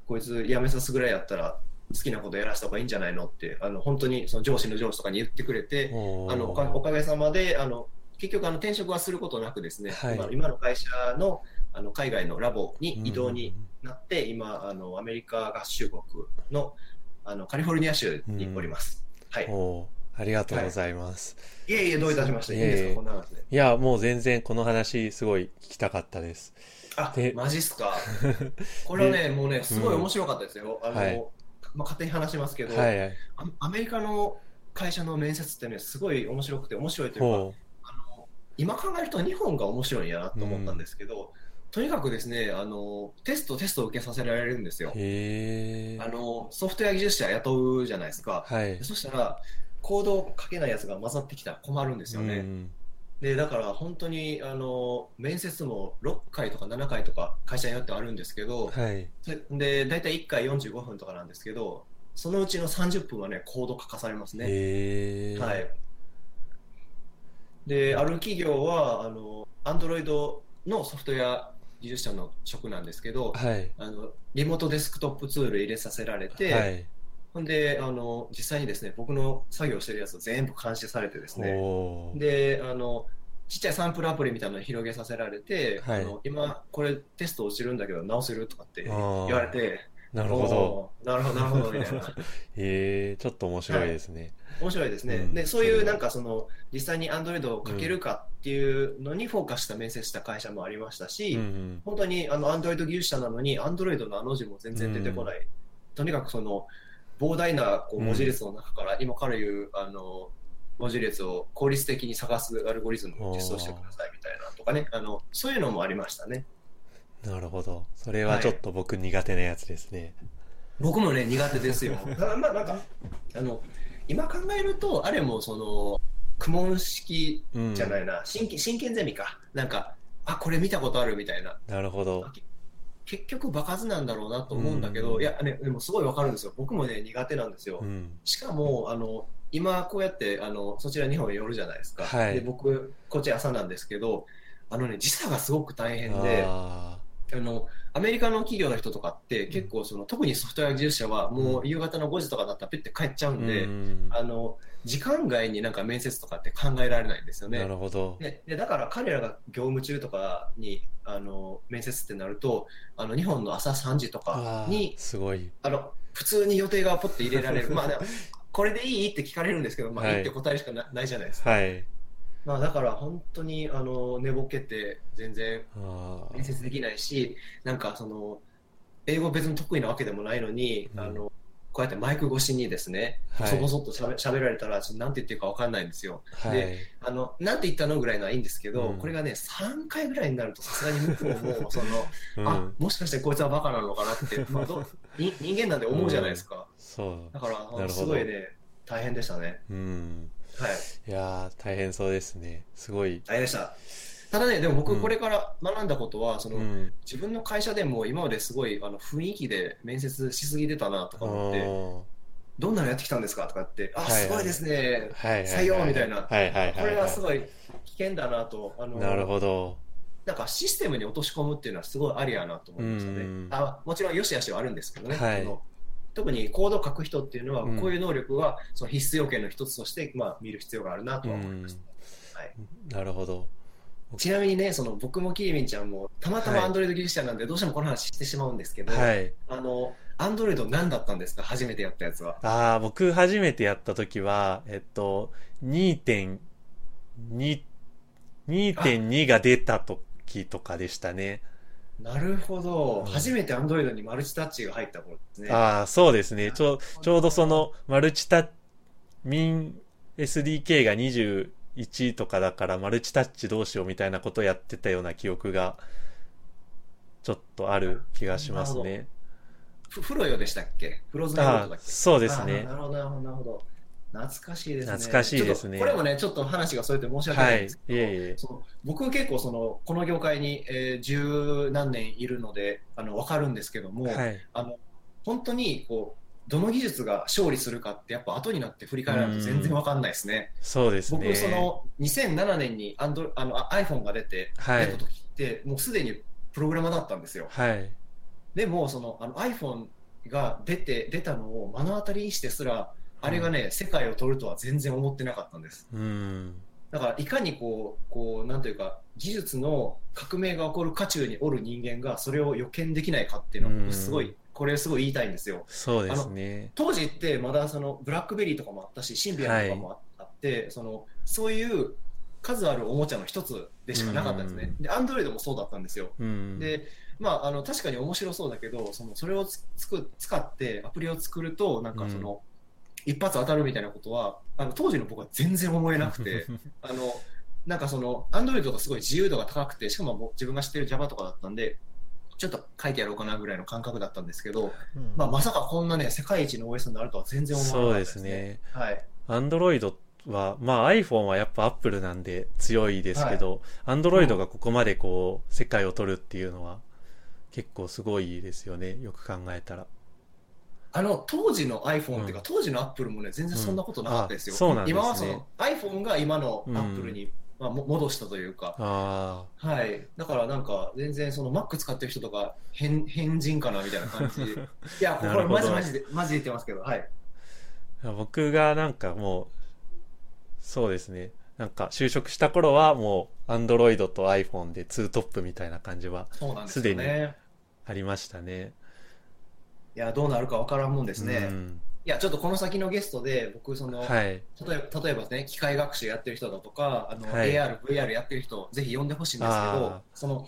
こいつ辞めさすぐらいやったら好きなことやらせた方がいいんじゃないのってあの本当にその上司の上司とかに言ってくれてあのおかおかげさまであの結局あの転職はすることなくですね、はい今今の会社のあの海外のラボに移動になって、今あのアメリカ合衆国のあのカリフォルニア州におります。はい。おーありがとうございます。いえいえどういたしましていいですか？こんな話で。いや、もう全然この話すごい聞きたかったです。あでマジっすか？<laughs> これはねもうねすごい面白かったですよ。あの、はいまあ勝手に話しますけど、はいはい。アアメリカの会社の面接ってねすごい面白くて面白いというか。ほあの今考えると日本が面白いんやなと思ったんですけど、とにかくですねあのテストテストを受けさせられるんですよ。あのソフトウェア技術者雇うじゃないですか、はいで。そしたらコードを書けないやつが混ざってきたら困るんですよね、うんでだから本当にあの面接も6回とか7回とか会社によってあるんですけど、はい。で大体1回45分とかなんですけどそのうちの30分はねコード書かされますね。はい。で、ある企業は、あの、アンドロイドのソフトウェア技術者の職なんですけど、はい。あの、リモートデスクトップツール入れさせられて、はい。ほんで、あの、実際にですね、僕の作業してるやつを全部監視されてですね、で、あの、ちっちゃいサンプルアプリみたいなのを広げさせられて、はい。あの今、これテスト落ちるんだけど直せるとかって言われて、なるほど。なるほど、なるほど、みたいな。<laughs> えー、ちょっと面白いですね。面白いですね。うん。で、そういうなんかその、実際に Android をかけるかっていうのにフォーカスした面接した会社もありましたし、うんうん。本当にあの Android 技術者なのに Android のあの字も全然出てこない。とにかくその、膨大なこううん文字列の中から、今から言う、あの、文字列を効率的に探すアルゴリズムを実装してくださいみたいなとかね、あの、そういうのもありましたね。なるほど。それはちょっと僕苦手なやつですね。僕もね、苦手ですよ。<laughs> まあなんか、あの、今考えると、あれもその、苦問式うん。じゃないな、真剣真剣ゼミか。なんか、あ、これ見たことあるみたいな。なるほど。結局、場数なんだろうなと思うんだけど、うんいや、ね、でもすごいわかるんですよ。僕もね、苦手なんですよ。うん。しかも、あの、今こうやって、あの、そちら日本へ寄るじゃないですか。はいで、僕、こっち朝なんですけど、あのね、時差がすごく大変で、ああの、アメリカの企業の人とかって結構その、特にソフトウェア技術者はもう夕方の5時とかだったらピッて帰っちゃうーんで、うんあの、時間外になんか面接とかって考えられないんですよね。なるほど。ででだから彼らが業務中とかにあの面接ってなるとあの日本の朝3時とかあにーすごい。あの普通に予定がポッて入れられるまあでもこれでいい？って聞かれるんですけど、まあ、はいいいって答えるしかなないじゃないですか、はい。まあ、だから本当にあの寝ぼけて全然あ面接できないしなんかその英語別に得意なわけでもないのに、うんあのこうやってマイク越しにですね、はいそこそっとしゃべ喋られたらちょっとなんて言ってるかわかんないんですよあ。はい。あの、なんて言ったのぐらいのはいいんですけど、うんこれがね、3回ぐらいになるとさすがに向こうも、その、<laughs> うんあ、もしかしてこいつはバカなのかなって、<laughs> まあ、どに人間なんで思うじゃないですか。そう。だから、すごいね、大変でしたね。うん。はい。いやー、大変そうですね。すごい。大変でした。ただね、でもうん僕これから学んだことは、その、うん。自分の会社でも今まですごいあの雰囲気で面接しすぎてたなとか思って、あどんなのやってきたんですかとかって、あ、すごいですね。採用みたいな。これはすごい危険だなと、あの、なるほど。なんかシステムに落とし込むっていうのはすごいありやなと思いましたねうん。あもちろん良し悪しはあるんですけどね。はい特にコードを書く人っていうのは、うんこういう能力はその必須要件の一つとして、まあ、見る必要があるなとは思いました。はい、なるほど。ちなみにね、その僕もキリミンちゃんもたまたまはい Android 技術者なんで、どうしてもこの話してしまうんですけど、はい。あの、Android 何だったんですか？初めてやったやつは。ああ、僕初めてやった時は、えっと、2.2、2.2が出た時とかでしたね。なるほど、うん初めて Android にマルチタッチが入った頃ですね。ああ、そうですね。ちょ、ちょうどその、マルチタッ、ミン SDK が21とかだから、マルチタッチどうしようみたいなことをやってたような記憶が、ちょっとある気がしますね。フフロヨでしたっけ？フローズナイトああ、だっけ？そうですねなるほど、なるほど。懐かしいですね。懐かしいですねこれもね、ちょっと話がそれて申し訳はないんです。いいけど、えいえ。その僕結構その、この業界に、えー十何年いるので、あの、わかるんですけども、はい。あの、本当に、こう、どの技術が勝利するかって、やっぱ後になって振り返らないと全然わかんないですね。そうですね。僕、その、2007年にアンドあのあ iPhone が出て、はい出た時って、もうすでにプログラマーだったんですよ。はい。でも、そのあの iPhone が出て、出たのを目の当たりにしてすら、あれがね、世界を取るとは全然思ってなかったんです。うん。だから、いかにこう、こう、なんというか、技術の革命が起こる渦中におる人間が、それを予見できないかっていうのは、僕すごい、これすごい言いたいんですよ。そうですね。当時ってまだそのブラックベリーとかもあったし、シンビアンとかもあって、そのそういう数あるおもちゃの一つでしかなかったんですね。で、アンドロイドもそうだったんですよ。うん。で、まあ、あの確かに面白そうだけど、そのそれをつつく使ってアプリを作ると、なんかその、一発当たるみたいなことは、あの当時の僕は全然思えなくて、<laughs> あのなんかその、アンドロイドがすごい自由度が高くて、しかも僕自分が知ってる Java とかだったんで、ちょっと書いてやろうかなぐらいの感覚だったんですけど、うんまあ、まさかこんなね、世界一の OS になるとは全然思わなかったですね。そうですね。はい。アンドロイドは、まあ iPhone はやっぱ Apple なんで強いですけど、アンドロイドがここまでこう、世界を取るっていうのは結構すごいですよね。よく考えたら。あの、当時の iPhone っていうか、うん当時の Apple もね、全然そんなことなかったですよ。うんあそうなんですね今はその iPhone が今のうん Apple に、まあ、も戻したというか、あはい。だからなんか、全然その Mac 使ってる人とか、変、変人かなみたいな感じで。<laughs> いや、これマジマジで、マジで言ってますけど、はい。僕がなんかもう、そうですね。なんか就職した頃はもう Android と iPhone でツートップみたいな感じはすすでに。ありましたね。いや、どうなるかわからんもんですね。うんいや、ちょっとこの先のゲストで、僕、その、はい。例えば例えばね、機械学習やってる人だとか、あのはい AR、VR やってる人、ぜひ呼んでほしいんですけど、その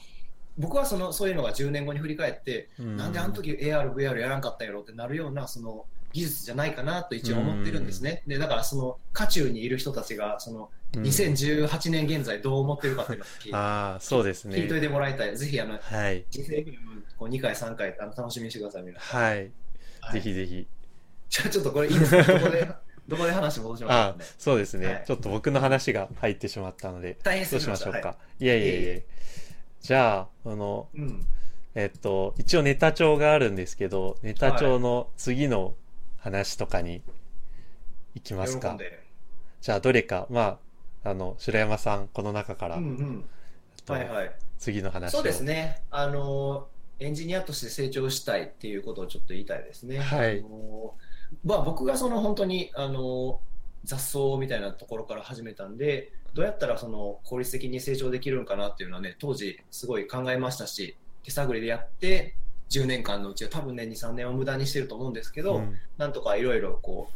僕はそのそういうのが10年後に振り返って、うなんであの時 AR、VR やらんかったんやろってなるようなその技術じゃないかなと一応思ってるんですね。でだからその渦中にいる人たちがそのうん2018年現在どう思ってるかっていうのを聞いああ、そうですね。聞いといてもらいたい。ぜひあのはい。人生こう2回、3回あの楽しみにしてください。皆さんはい。はいぜひぜひ。じゃあちょっとこれいいですか？<laughs> どこで、どこで話戻しましょあうね。そうですね、はいちょっと僕の話が入ってしまったので、大変どうしましょうか？、はいやいやいやいやいえいじゃあ、あの、いうん。えっと、一応ネタ帳があるんですけど、ネタ帳の次の話とかに行きますか。じゃあ、どれか、まあ、あの、白山さん、この中から、うんうん。えっとはいはい。次の話を。そうですね。あの、エンジニアとして成長したいっていうことをちょっと言いたいですね。はいあのまあ、僕がその本当に、あの、雑草みたいなところから始めたんで、どうやったらその効率的に成長できるのかなっていうのはね、当時すごい考えましたし、手探りでやって、10年間のうちは多分ね、2、3年は無駄にしてると思うんですけど、うん。なんとかいろいろこう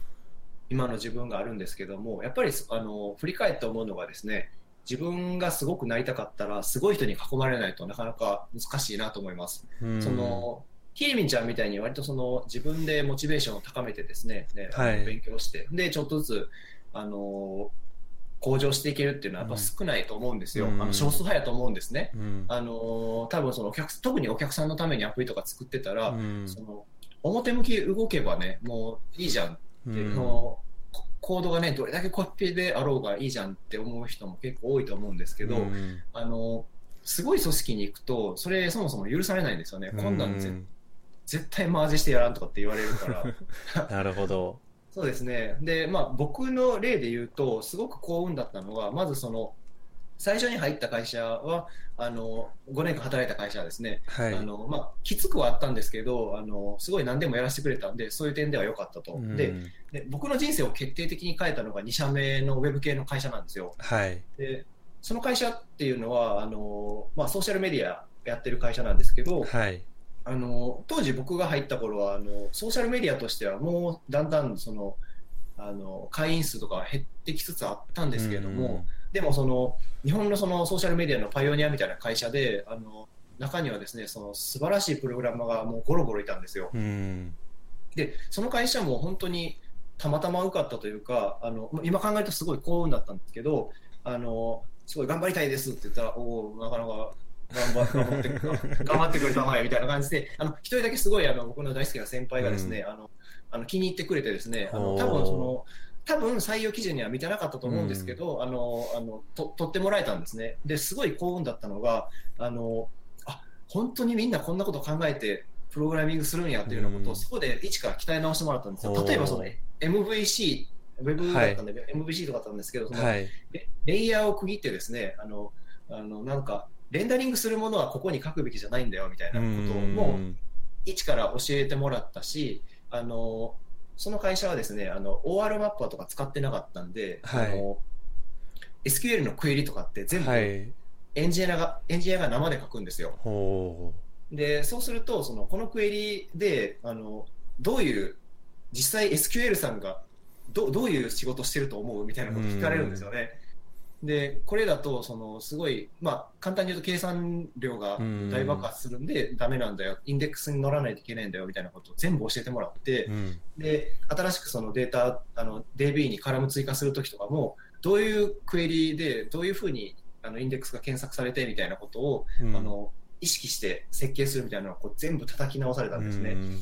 今の自分があるんですけどもやっぱりあの振り返って思うのがですね自分がすごくなりたかったらすごい人に囲まれないとなかなか難しいなと思います。うん。そのひりみんちゃんみたいに割とその自分でモチベーションを高めてですねであのはい。勉強してでちょっとずつあの向上していけるっていうのはやっぱ少ないと思うんですよ、うん。あの少数派やと思うんです。ね。うん。あの多分そのお客特にお客さんのためにアプリとか作ってたら、うん。その表向き動けばね、もういいじゃんって、うん。そのココードがね、どれだけコピーであろうがいいじゃんって思う人も結構多いと思うんですけど、うん。あのすごい組織に行くと、それそもそも許されないんですよね、こん。なん絶対マージしてやらんとかって言われるから。<laughs> なるほど。そうですね。で、まあ、僕の例で言うと、すごく幸運だったのが、まずその、最初に入った会社は、あの、5年間働いた会社はですね、はい。あのまあ、きつくはあったんですけどあの、すごい何でもやらせてくれたんで、そういう点では良かったと、うんでで。僕の人生を決定的に変えたのが2社目のウェブ系の会社なんですよ。はい。でその会社っていうのはあの、まあ、ソーシャルメディアやってる会社なんですけど、はい。あの当時僕が入った頃はあのソーシャルメディアとしてはもうだんだんそのあの会員数とかは減ってきつつあったんですけれども、でもその日本のそのソーシャルメディアのパイオニアみたいな会社であの中にはですねその素晴らしいプログラマーがもうゴロゴロいたんですよ。うん。うん。でその会社も本当にたまたま受かったというかあの今考えるとすごい幸運だったんですけどあのすごい頑張りたいですって言ったらおおなかなか頑張頑張って頑張ってくれたまえみたいな感じであの一人だけすごいあの僕の大好きな先輩がですね、あのあの気に入ってくれてですねあの多分その多分採用基準には満たなかったと思うんですけど、あのあのと取ってもらえたんですね。ですごい幸運だったのがあのあ本当にみんなこんなこと考えてプログラミングするんやっていうようなことを、うん。そこで一から鍛え直してもらったんですよ。例えばその MVC、ウェブだったんで、MVC とかだったんですけど、そのはい。レレイヤーを区切ってですね、あの、あのなんか、レンダリングするものはここに書くべきじゃないんだよみたいなことも一から教えてもらったし、あのその会社はですね、あの OR マッパーとか使ってなかったんで、はいあの SQL のクエリとかって全部はい。エンジニアが、エンジニアが生で書くんですよ。ほでそうするとそのこのクエリであのどういう実際 SQL さんがどどういう仕事してると思うみたいなこと聞かれるんですよね。でこれだとそのすごい、まあ、簡単に言うと計算量が大爆発するんでダメなんだよインデックスに乗らないといけないんだよみたいなことを全部教えてもらってう。うん。で新しくそのデータあの DB にカラム追加するときとかもどういうクエリでどういうふうにあのインデックスが検索されてみたいなことをうんあの意識して設計するみたいなのをこう全部叩き直されたんですね。うん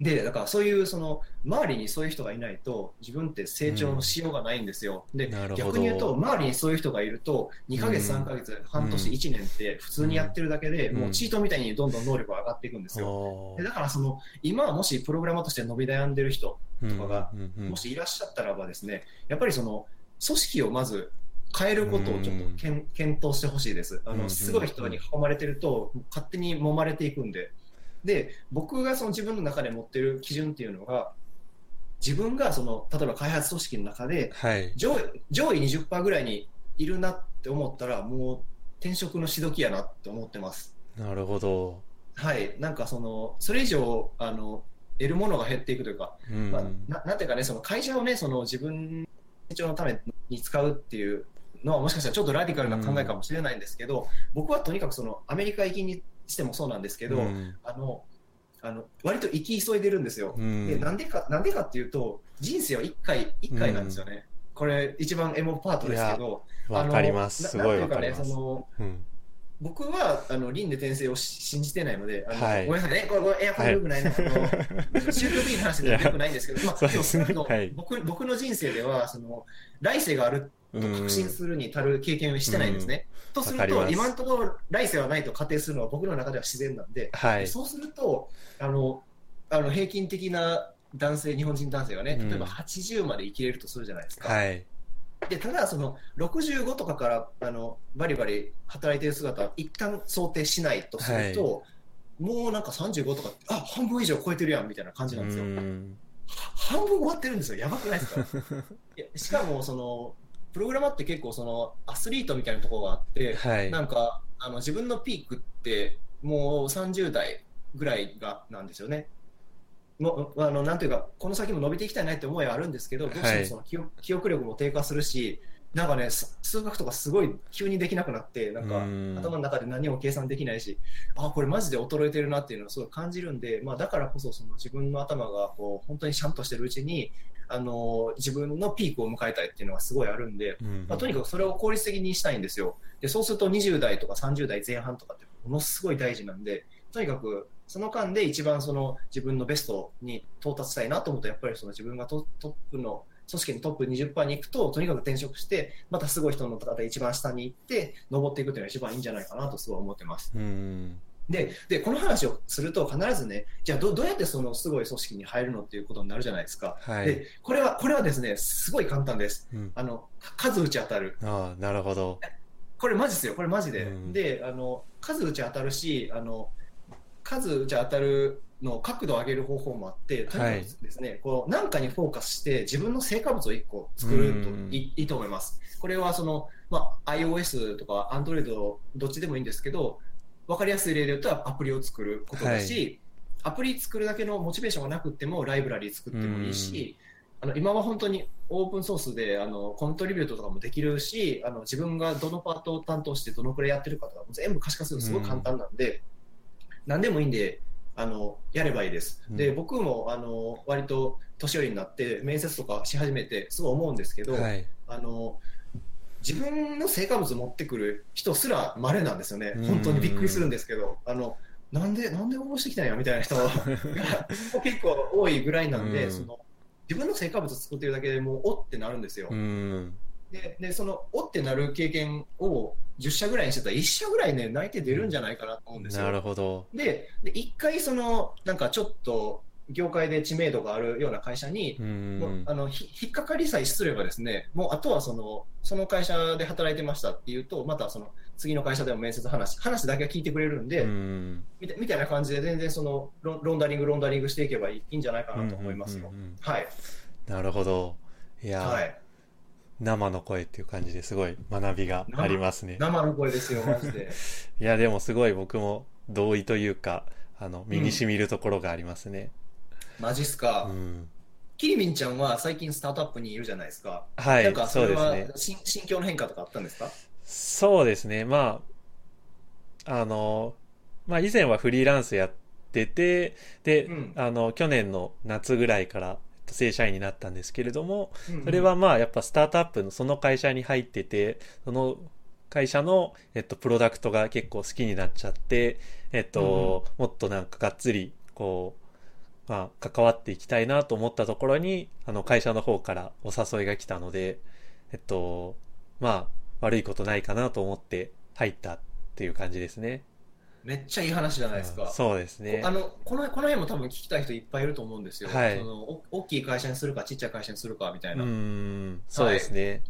で、だからそういうその周りにそういう人がいないと自分って成長のしようがないんですよ。でなるほど逆に言うと周りにそういう人がいると2ヶ月、うん3ヶ月、半年、1年って普通にやってるだけで、うんもうチートみたいにどんどん能力が上がっていくんですよ。でだからその今はもしプログラマーとして伸び悩んでる人とかがうんうんうんもしいらっしゃったらばですね、やっぱりその組織をまず変えることをちょっとけん検討してほしいです。あうんのすごい人に囲まれてると勝手に揉まれていくんで。で、僕がその自分の中で持ってる基準っていうのが、自分がその例えば開発組織の中ではい。上位上位20%ぐらいにいるなって思ったらもう転職のしどきやなって思ってます。なるほど。はい、なんかそのそれ以上あの得るものが減っていくというか、うん。まあ、ななんていうかねその会社をねその自分の成長のために使うっていうのはもしかしたらちょっとラディカルな考えかもしれないんですけど、僕はとにかくそのアメリカ行きにしてもそうなんですけど、うんあのあの割と生き急いでるんですよ。うんでなんでかなんでかっていうと人生は1回1回なんですよね。これ一番エモパートですけど、わかります。すあのなごいわかりますなんていうかねそ。のうん。僕はあの輪廻転生をし信じてないので、あのはいごめんなさいね、これこれエアコンよくないな、あの宗教的な話でよくないんですけど、<laughs> まあ、ねでも少なくともはい僕僕の人生ではその来世があると確信するに足る経験をしてないんですね。とすると、今のところ来世はないと仮定するのは僕の中では自然なんで、はい。そうするとあのあの平均的な男性、日本人男性がね、うん例えば80まで生きれるとするじゃないですか。はい。でただ、その65とかからあのバリバリ働いてる姿は一旦想定しないとすると、もうなんか35とか、あ半分以上超えてるやんみたいな感じなんですよ。半分終わってるんですよ、やばくないですか？<laughs> しかもその、プログラマーって結構そのアスリートみたいなところがあって、はい。なんかあの自分のピークって、もう30代ぐらいがなんですよね。もうあのなんていうか、この先も伸びていきたいなって思いはあるんですけど、どうしてもその記憶,、記憶力も低下するし、なんかね、す数学とかすごい急にできなくなって、なんかうん頭の中で何も計算できないし、あこれマジで衰えてるなっていうのをすごい感じるんで、まあ、だからこそその自分の頭がこう本当にシャンとしてるうちに、あの自分のピークを迎えたいっていうのがすごいあるんで、うんまあ、とにかくそれを効率的にしたいんですよ。でそうすると20代とか30代前半とかってものすごい大事なんで、とにかくその間で一番その自分のベストに到達したいなと思うと、やっぱりその自分がトトップの組織のトップ20%に行くと、とにかく転職して、またすごい人の方一番下に行って、登っていくっていうのが一番いいんじゃないかなとすごい思ってます。うん。ででこの話をすると、必ずね、じゃあどどうやってそのすごい組織に入るのっていうことになるじゃないですか。はい。でこれはこれはですね、すごい簡単です。うんあの数打ち当たる。ああ、なるほど。これマジですよ、これマジで。うんであの、数打ち当たるし、あの数打ち当たるの角度を上げる方法もあって、とにかくですね、こう何かにフォーカスして、自分の成果物を1個作るといいと思います。これはその、まあ、iOS とか Android どっちでもいいんですけど、分かりやすい例で言うとアプリを作ることだし、アプリ作るだけのモチベーションがなくてもライブラリ作ってもいいし、あの今は本当にオープンソースであのコントリビュートとかもできるしあの自分がどのパートを担当してどのくらいやってるかとかも全部可視化するのすごい簡単なんで、何でもいいんであのやればいいです。でうん僕もあの割と年寄りになって面接とかし始めてすごい思うんですけど、はい。あの自分の成果物を持ってくる人すら稀なんですよねうん、本当にびっくりするんですけど、あのなんでなんで応募してきたんやみたいな人が <laughs> 結構多いぐらいなんで、うんその自分の成果物作ってるだけでもうおってなるんですよ。うん。ででそのおってなる経験を10社ぐらいにしてたら1社ぐらいね泣いて出るんじゃないかなと思うんですよ。なるほど。でで1回そのなんかちょっと業界で知名度があるような会社にあのひ引っかかりさえすればですねもうあとはそのその会社で働いてましたっていうとまたその次の会社でも面接話話だけは聞いてくれるんで、うん。みたみたいな感じで全然そのロンロンダリングロンダリングしていけばいいいいんじゃないかなと思いますよ。うんうんうんうんはいなるほど。いや、はい生の声っていう感じですごい学びがありますね。生の声ですよマジで。<laughs> いや、でもすごい僕も同意というか、あの、身に染みるところがありますね。マジっすか。うん。キリミンちゃんは最近スタートアップにいるじゃないですか。はいなんか、それはですね。心心境の変化とかあったんですか？そうですね。まあ、あの、まあ以前はフリーランスやってて、で、うんあの、去年の夏ぐらいからえっと正社員になったんですけれども、うんうんそれはまあやっぱスタートアップのその会社に入ってて、その会社の、えっと、プロダクトが結構好きになっちゃって、えっと、もっとなんかがっつり、こう、まあ、関わっていきたいなと思ったところに、あの、会社の方からお誘いが来たので、えっと、まあ、悪いことないかなと思って入ったっていう感じですね。めっちゃいい話じゃないですか。そうですねあ。のこのこの辺も多分聞きたい人いっぱいいると思うんですよ。はいそのお大きい会社にするかちっちゃい会社にするかみたいうな。ーん、そうですね。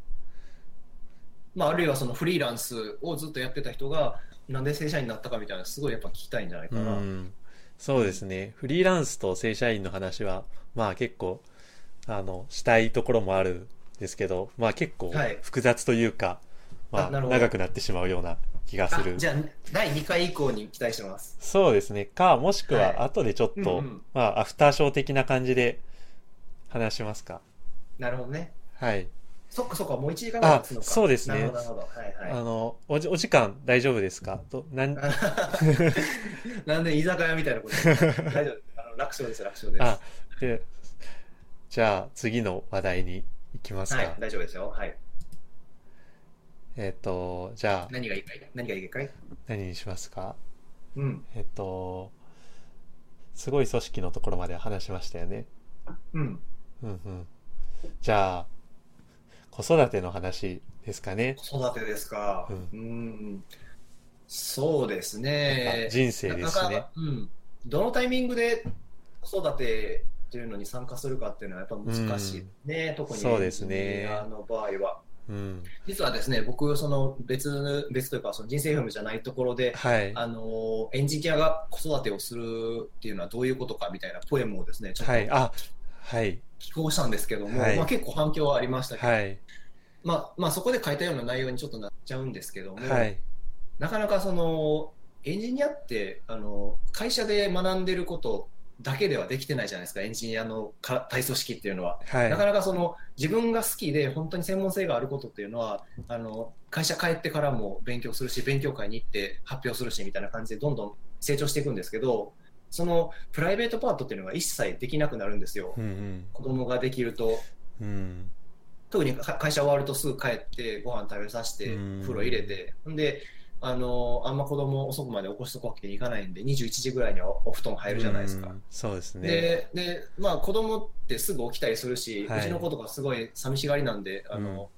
まあ、あるいはそのフリーランスをずっとやってた人がなんで正社員になったかみたいなすごいやっぱ聞きたいんじゃないかうな。ん、そうですね。フリーランスと正社員の話は、まあ結構、あの、したいところもあるんですけど、まあ結構はい複雑というか、まああなるほど長くなってしまうような気がする。あじゃあ、第2回以降に期待してます。そうですね。か、もしくはいは後でちょっと、うんうんまあアフターショー的な感じで話しますか。なるほどね。はい。そっかそっか、もう1時間ぐらい経つのか。あそうですねなるほど、なるほど。はいはい。あの、おじ、お時間大丈夫ですか？と、なん、<laughs> なんで居酒屋みたいなこと <laughs> 大丈夫あの楽勝です、楽勝です。あ、で、じゃあ次の話題に行きますか。はい、大丈夫ですよ。はい。えっと、じゃあ何がいいかい？何がいいかい？何にしますか？うん。えっと、すごい組織のところまで話しましたよね。うん。うんうん。じゃあ、子育ての話ですかね。子育てですか。ううんん。そうですあね。人生ですしねなか。うん。どのタイミングで子育てっていうのに参加するかっていうのはやっぱ難しいね。特にそうですねエンジニアの場合は。うん。実はですね、僕、その別、別というか、その人生フェムじゃないところで、はい。あのエンジニアが子育てをするっていうのはどういうことかみたいなポエムをですね、ちょっとはい。あ、はい。寄稿したんですけども、はいまあ、結構反響はありましたけど、はい。まあまあ、そこで書いたような内容にちょっとなっちゃうんですけども、はい。なかなかそのエンジニアってあの会社で学んでることだけではできてないじゃないですか、エンジニアのか体組織っていうのは。はい。なかなかその自分が好きで本当に専門性があることっていうのはあの会社帰ってからも勉強するし勉強会に行って発表するしみたいな感じでどんどん成長していくんですけどそのプライベートパートっていうのが一切できなくなるんですよ、うん子供ができるとうん。うん。特にか会社終わるとすぐ帰ってご飯食べさせてうん風呂入れてほんであのあんま子供遅くまで起こしとくわけにいかないんで21時ぐらいにはお布団入るじゃないですか。うんそうですね。でで、まあ、子供ってすぐ起きたりするし、はいうちの子とかすごい寂しがりなんで、あのうん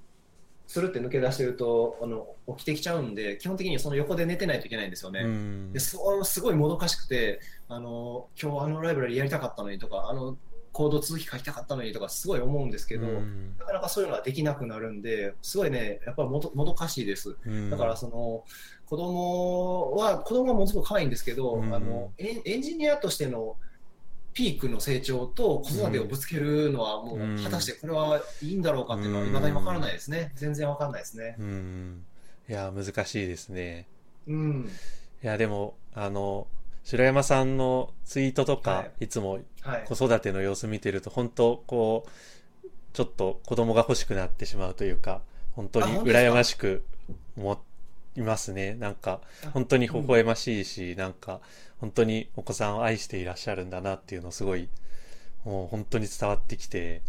するって抜け出してるとあの起きてきちゃうんで、基本的にその横で寝てないといけないんですよね。うんで。そうすごいもどかしくてあの、今日あのライブラリやりたかったのにとか、あのコード続き書きたかったのにとか、すごい思うんですけど、うんなかなかそういうのができなくなるんで、すごいね、やっぱりもどもどかしいです。うんだからその子供は子供はものすごく可愛いんですけど、うんあのエンジニアとしてのピークの成長と子育てをぶつけるのはもう、うん果たしてこれはいいんだろうかっていうのはうん未だに分からないですね。全然分からないですね。うん。いや、難しいですね。うん。いや、でも、あの、白山さんのツイートとか、、はいつもはい。子育ての様子見てると、本当こう、ちょっと子供が欲しくなってしまうというか、本当に羨ましく思いますね。なんか、本当に微笑ましいし、なんか、本当にお子さんを愛していらっしゃるんだなっていうのすごい、もう本当に伝わってきて、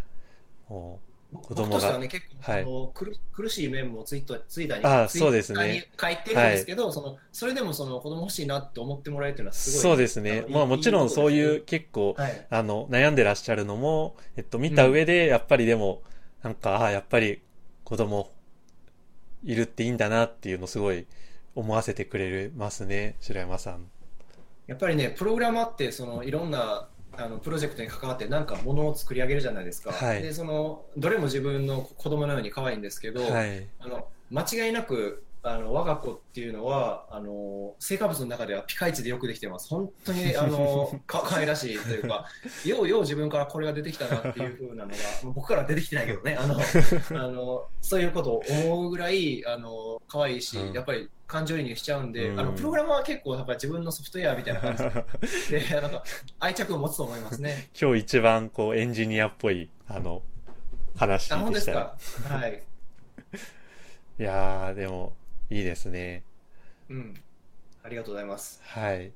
もう子供が、ね、結構、はい苦苦しい面もツイートツイッターにあそうですねに書いてるんですけど、そのそれでもその子供欲しいなって思ってもらえるっていうのはすごい。そうですね。まあもちろんそういうう。結構、はい。あの、悩んでらっしゃるのも、えっと、見た上で、やっぱりでも、なんか、ああ、やっぱり子供いるっていいんだなっていうのすごい思わせてくれますね、白山さん。やっぱりね、プログラマーってそのいろんなあのプロジェクトに関わってなんかものを作り上げるじゃないですか。はいでそのどれも自分の子供のように可愛いんですけど、はい。あの間違いなくあの我が子っていうのはあの成果物の中ではピカイチでよくできてます。本当にあの <laughs> か可愛らしいというか、ようよう自分からこれが出てきたなっていう風なのが、僕からは出てきてないけどね、あの <laughs> あのそういうことを思うぐらいあの可愛いし、うんやっぱり感情移入しちゃうんで、うんあのプログラマーは結構やっぱ自分のソフトウェアみたいな感じで、<laughs> なんか愛着を持つと思いますね。今日一番こうエンジニアっぽい、あの、話あ、本当でしたですか？ね。。はい。いやー、でも、いいですね。うん。ありがとうございます。はい。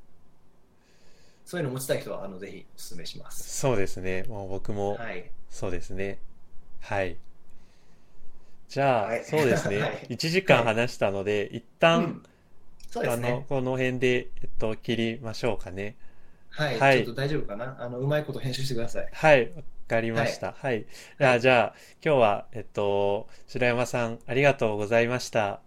そういうの持ちたい人は、あの、ぜひお勧めします。そうですね。もう僕も、はい。そうですね。はい。じゃあ、はいそうですね。<laughs> はい1時間話したので、一う旦、んそうであの。この辺で、えっと、切りましょうかね。はい。はいちょっと大丈夫かな？あの、うまいこと編集してください。はい、わかりました。はい。じゃあ、じゃあ、今日は、えっと、白山さん、ありがとうございました。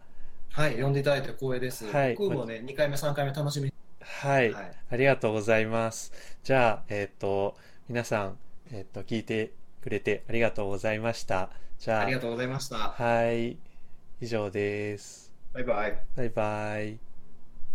はい。読んでいただいて光栄です。はい僕もね、2回目、3回目楽しみに。はい、はい。ありがとうございます。じゃあ、えっと、皆さん、えっと、聞いてくれてありがとうございました。じゃあ、ありがとうございました。はい、以上です。バイバイ。バイバイ。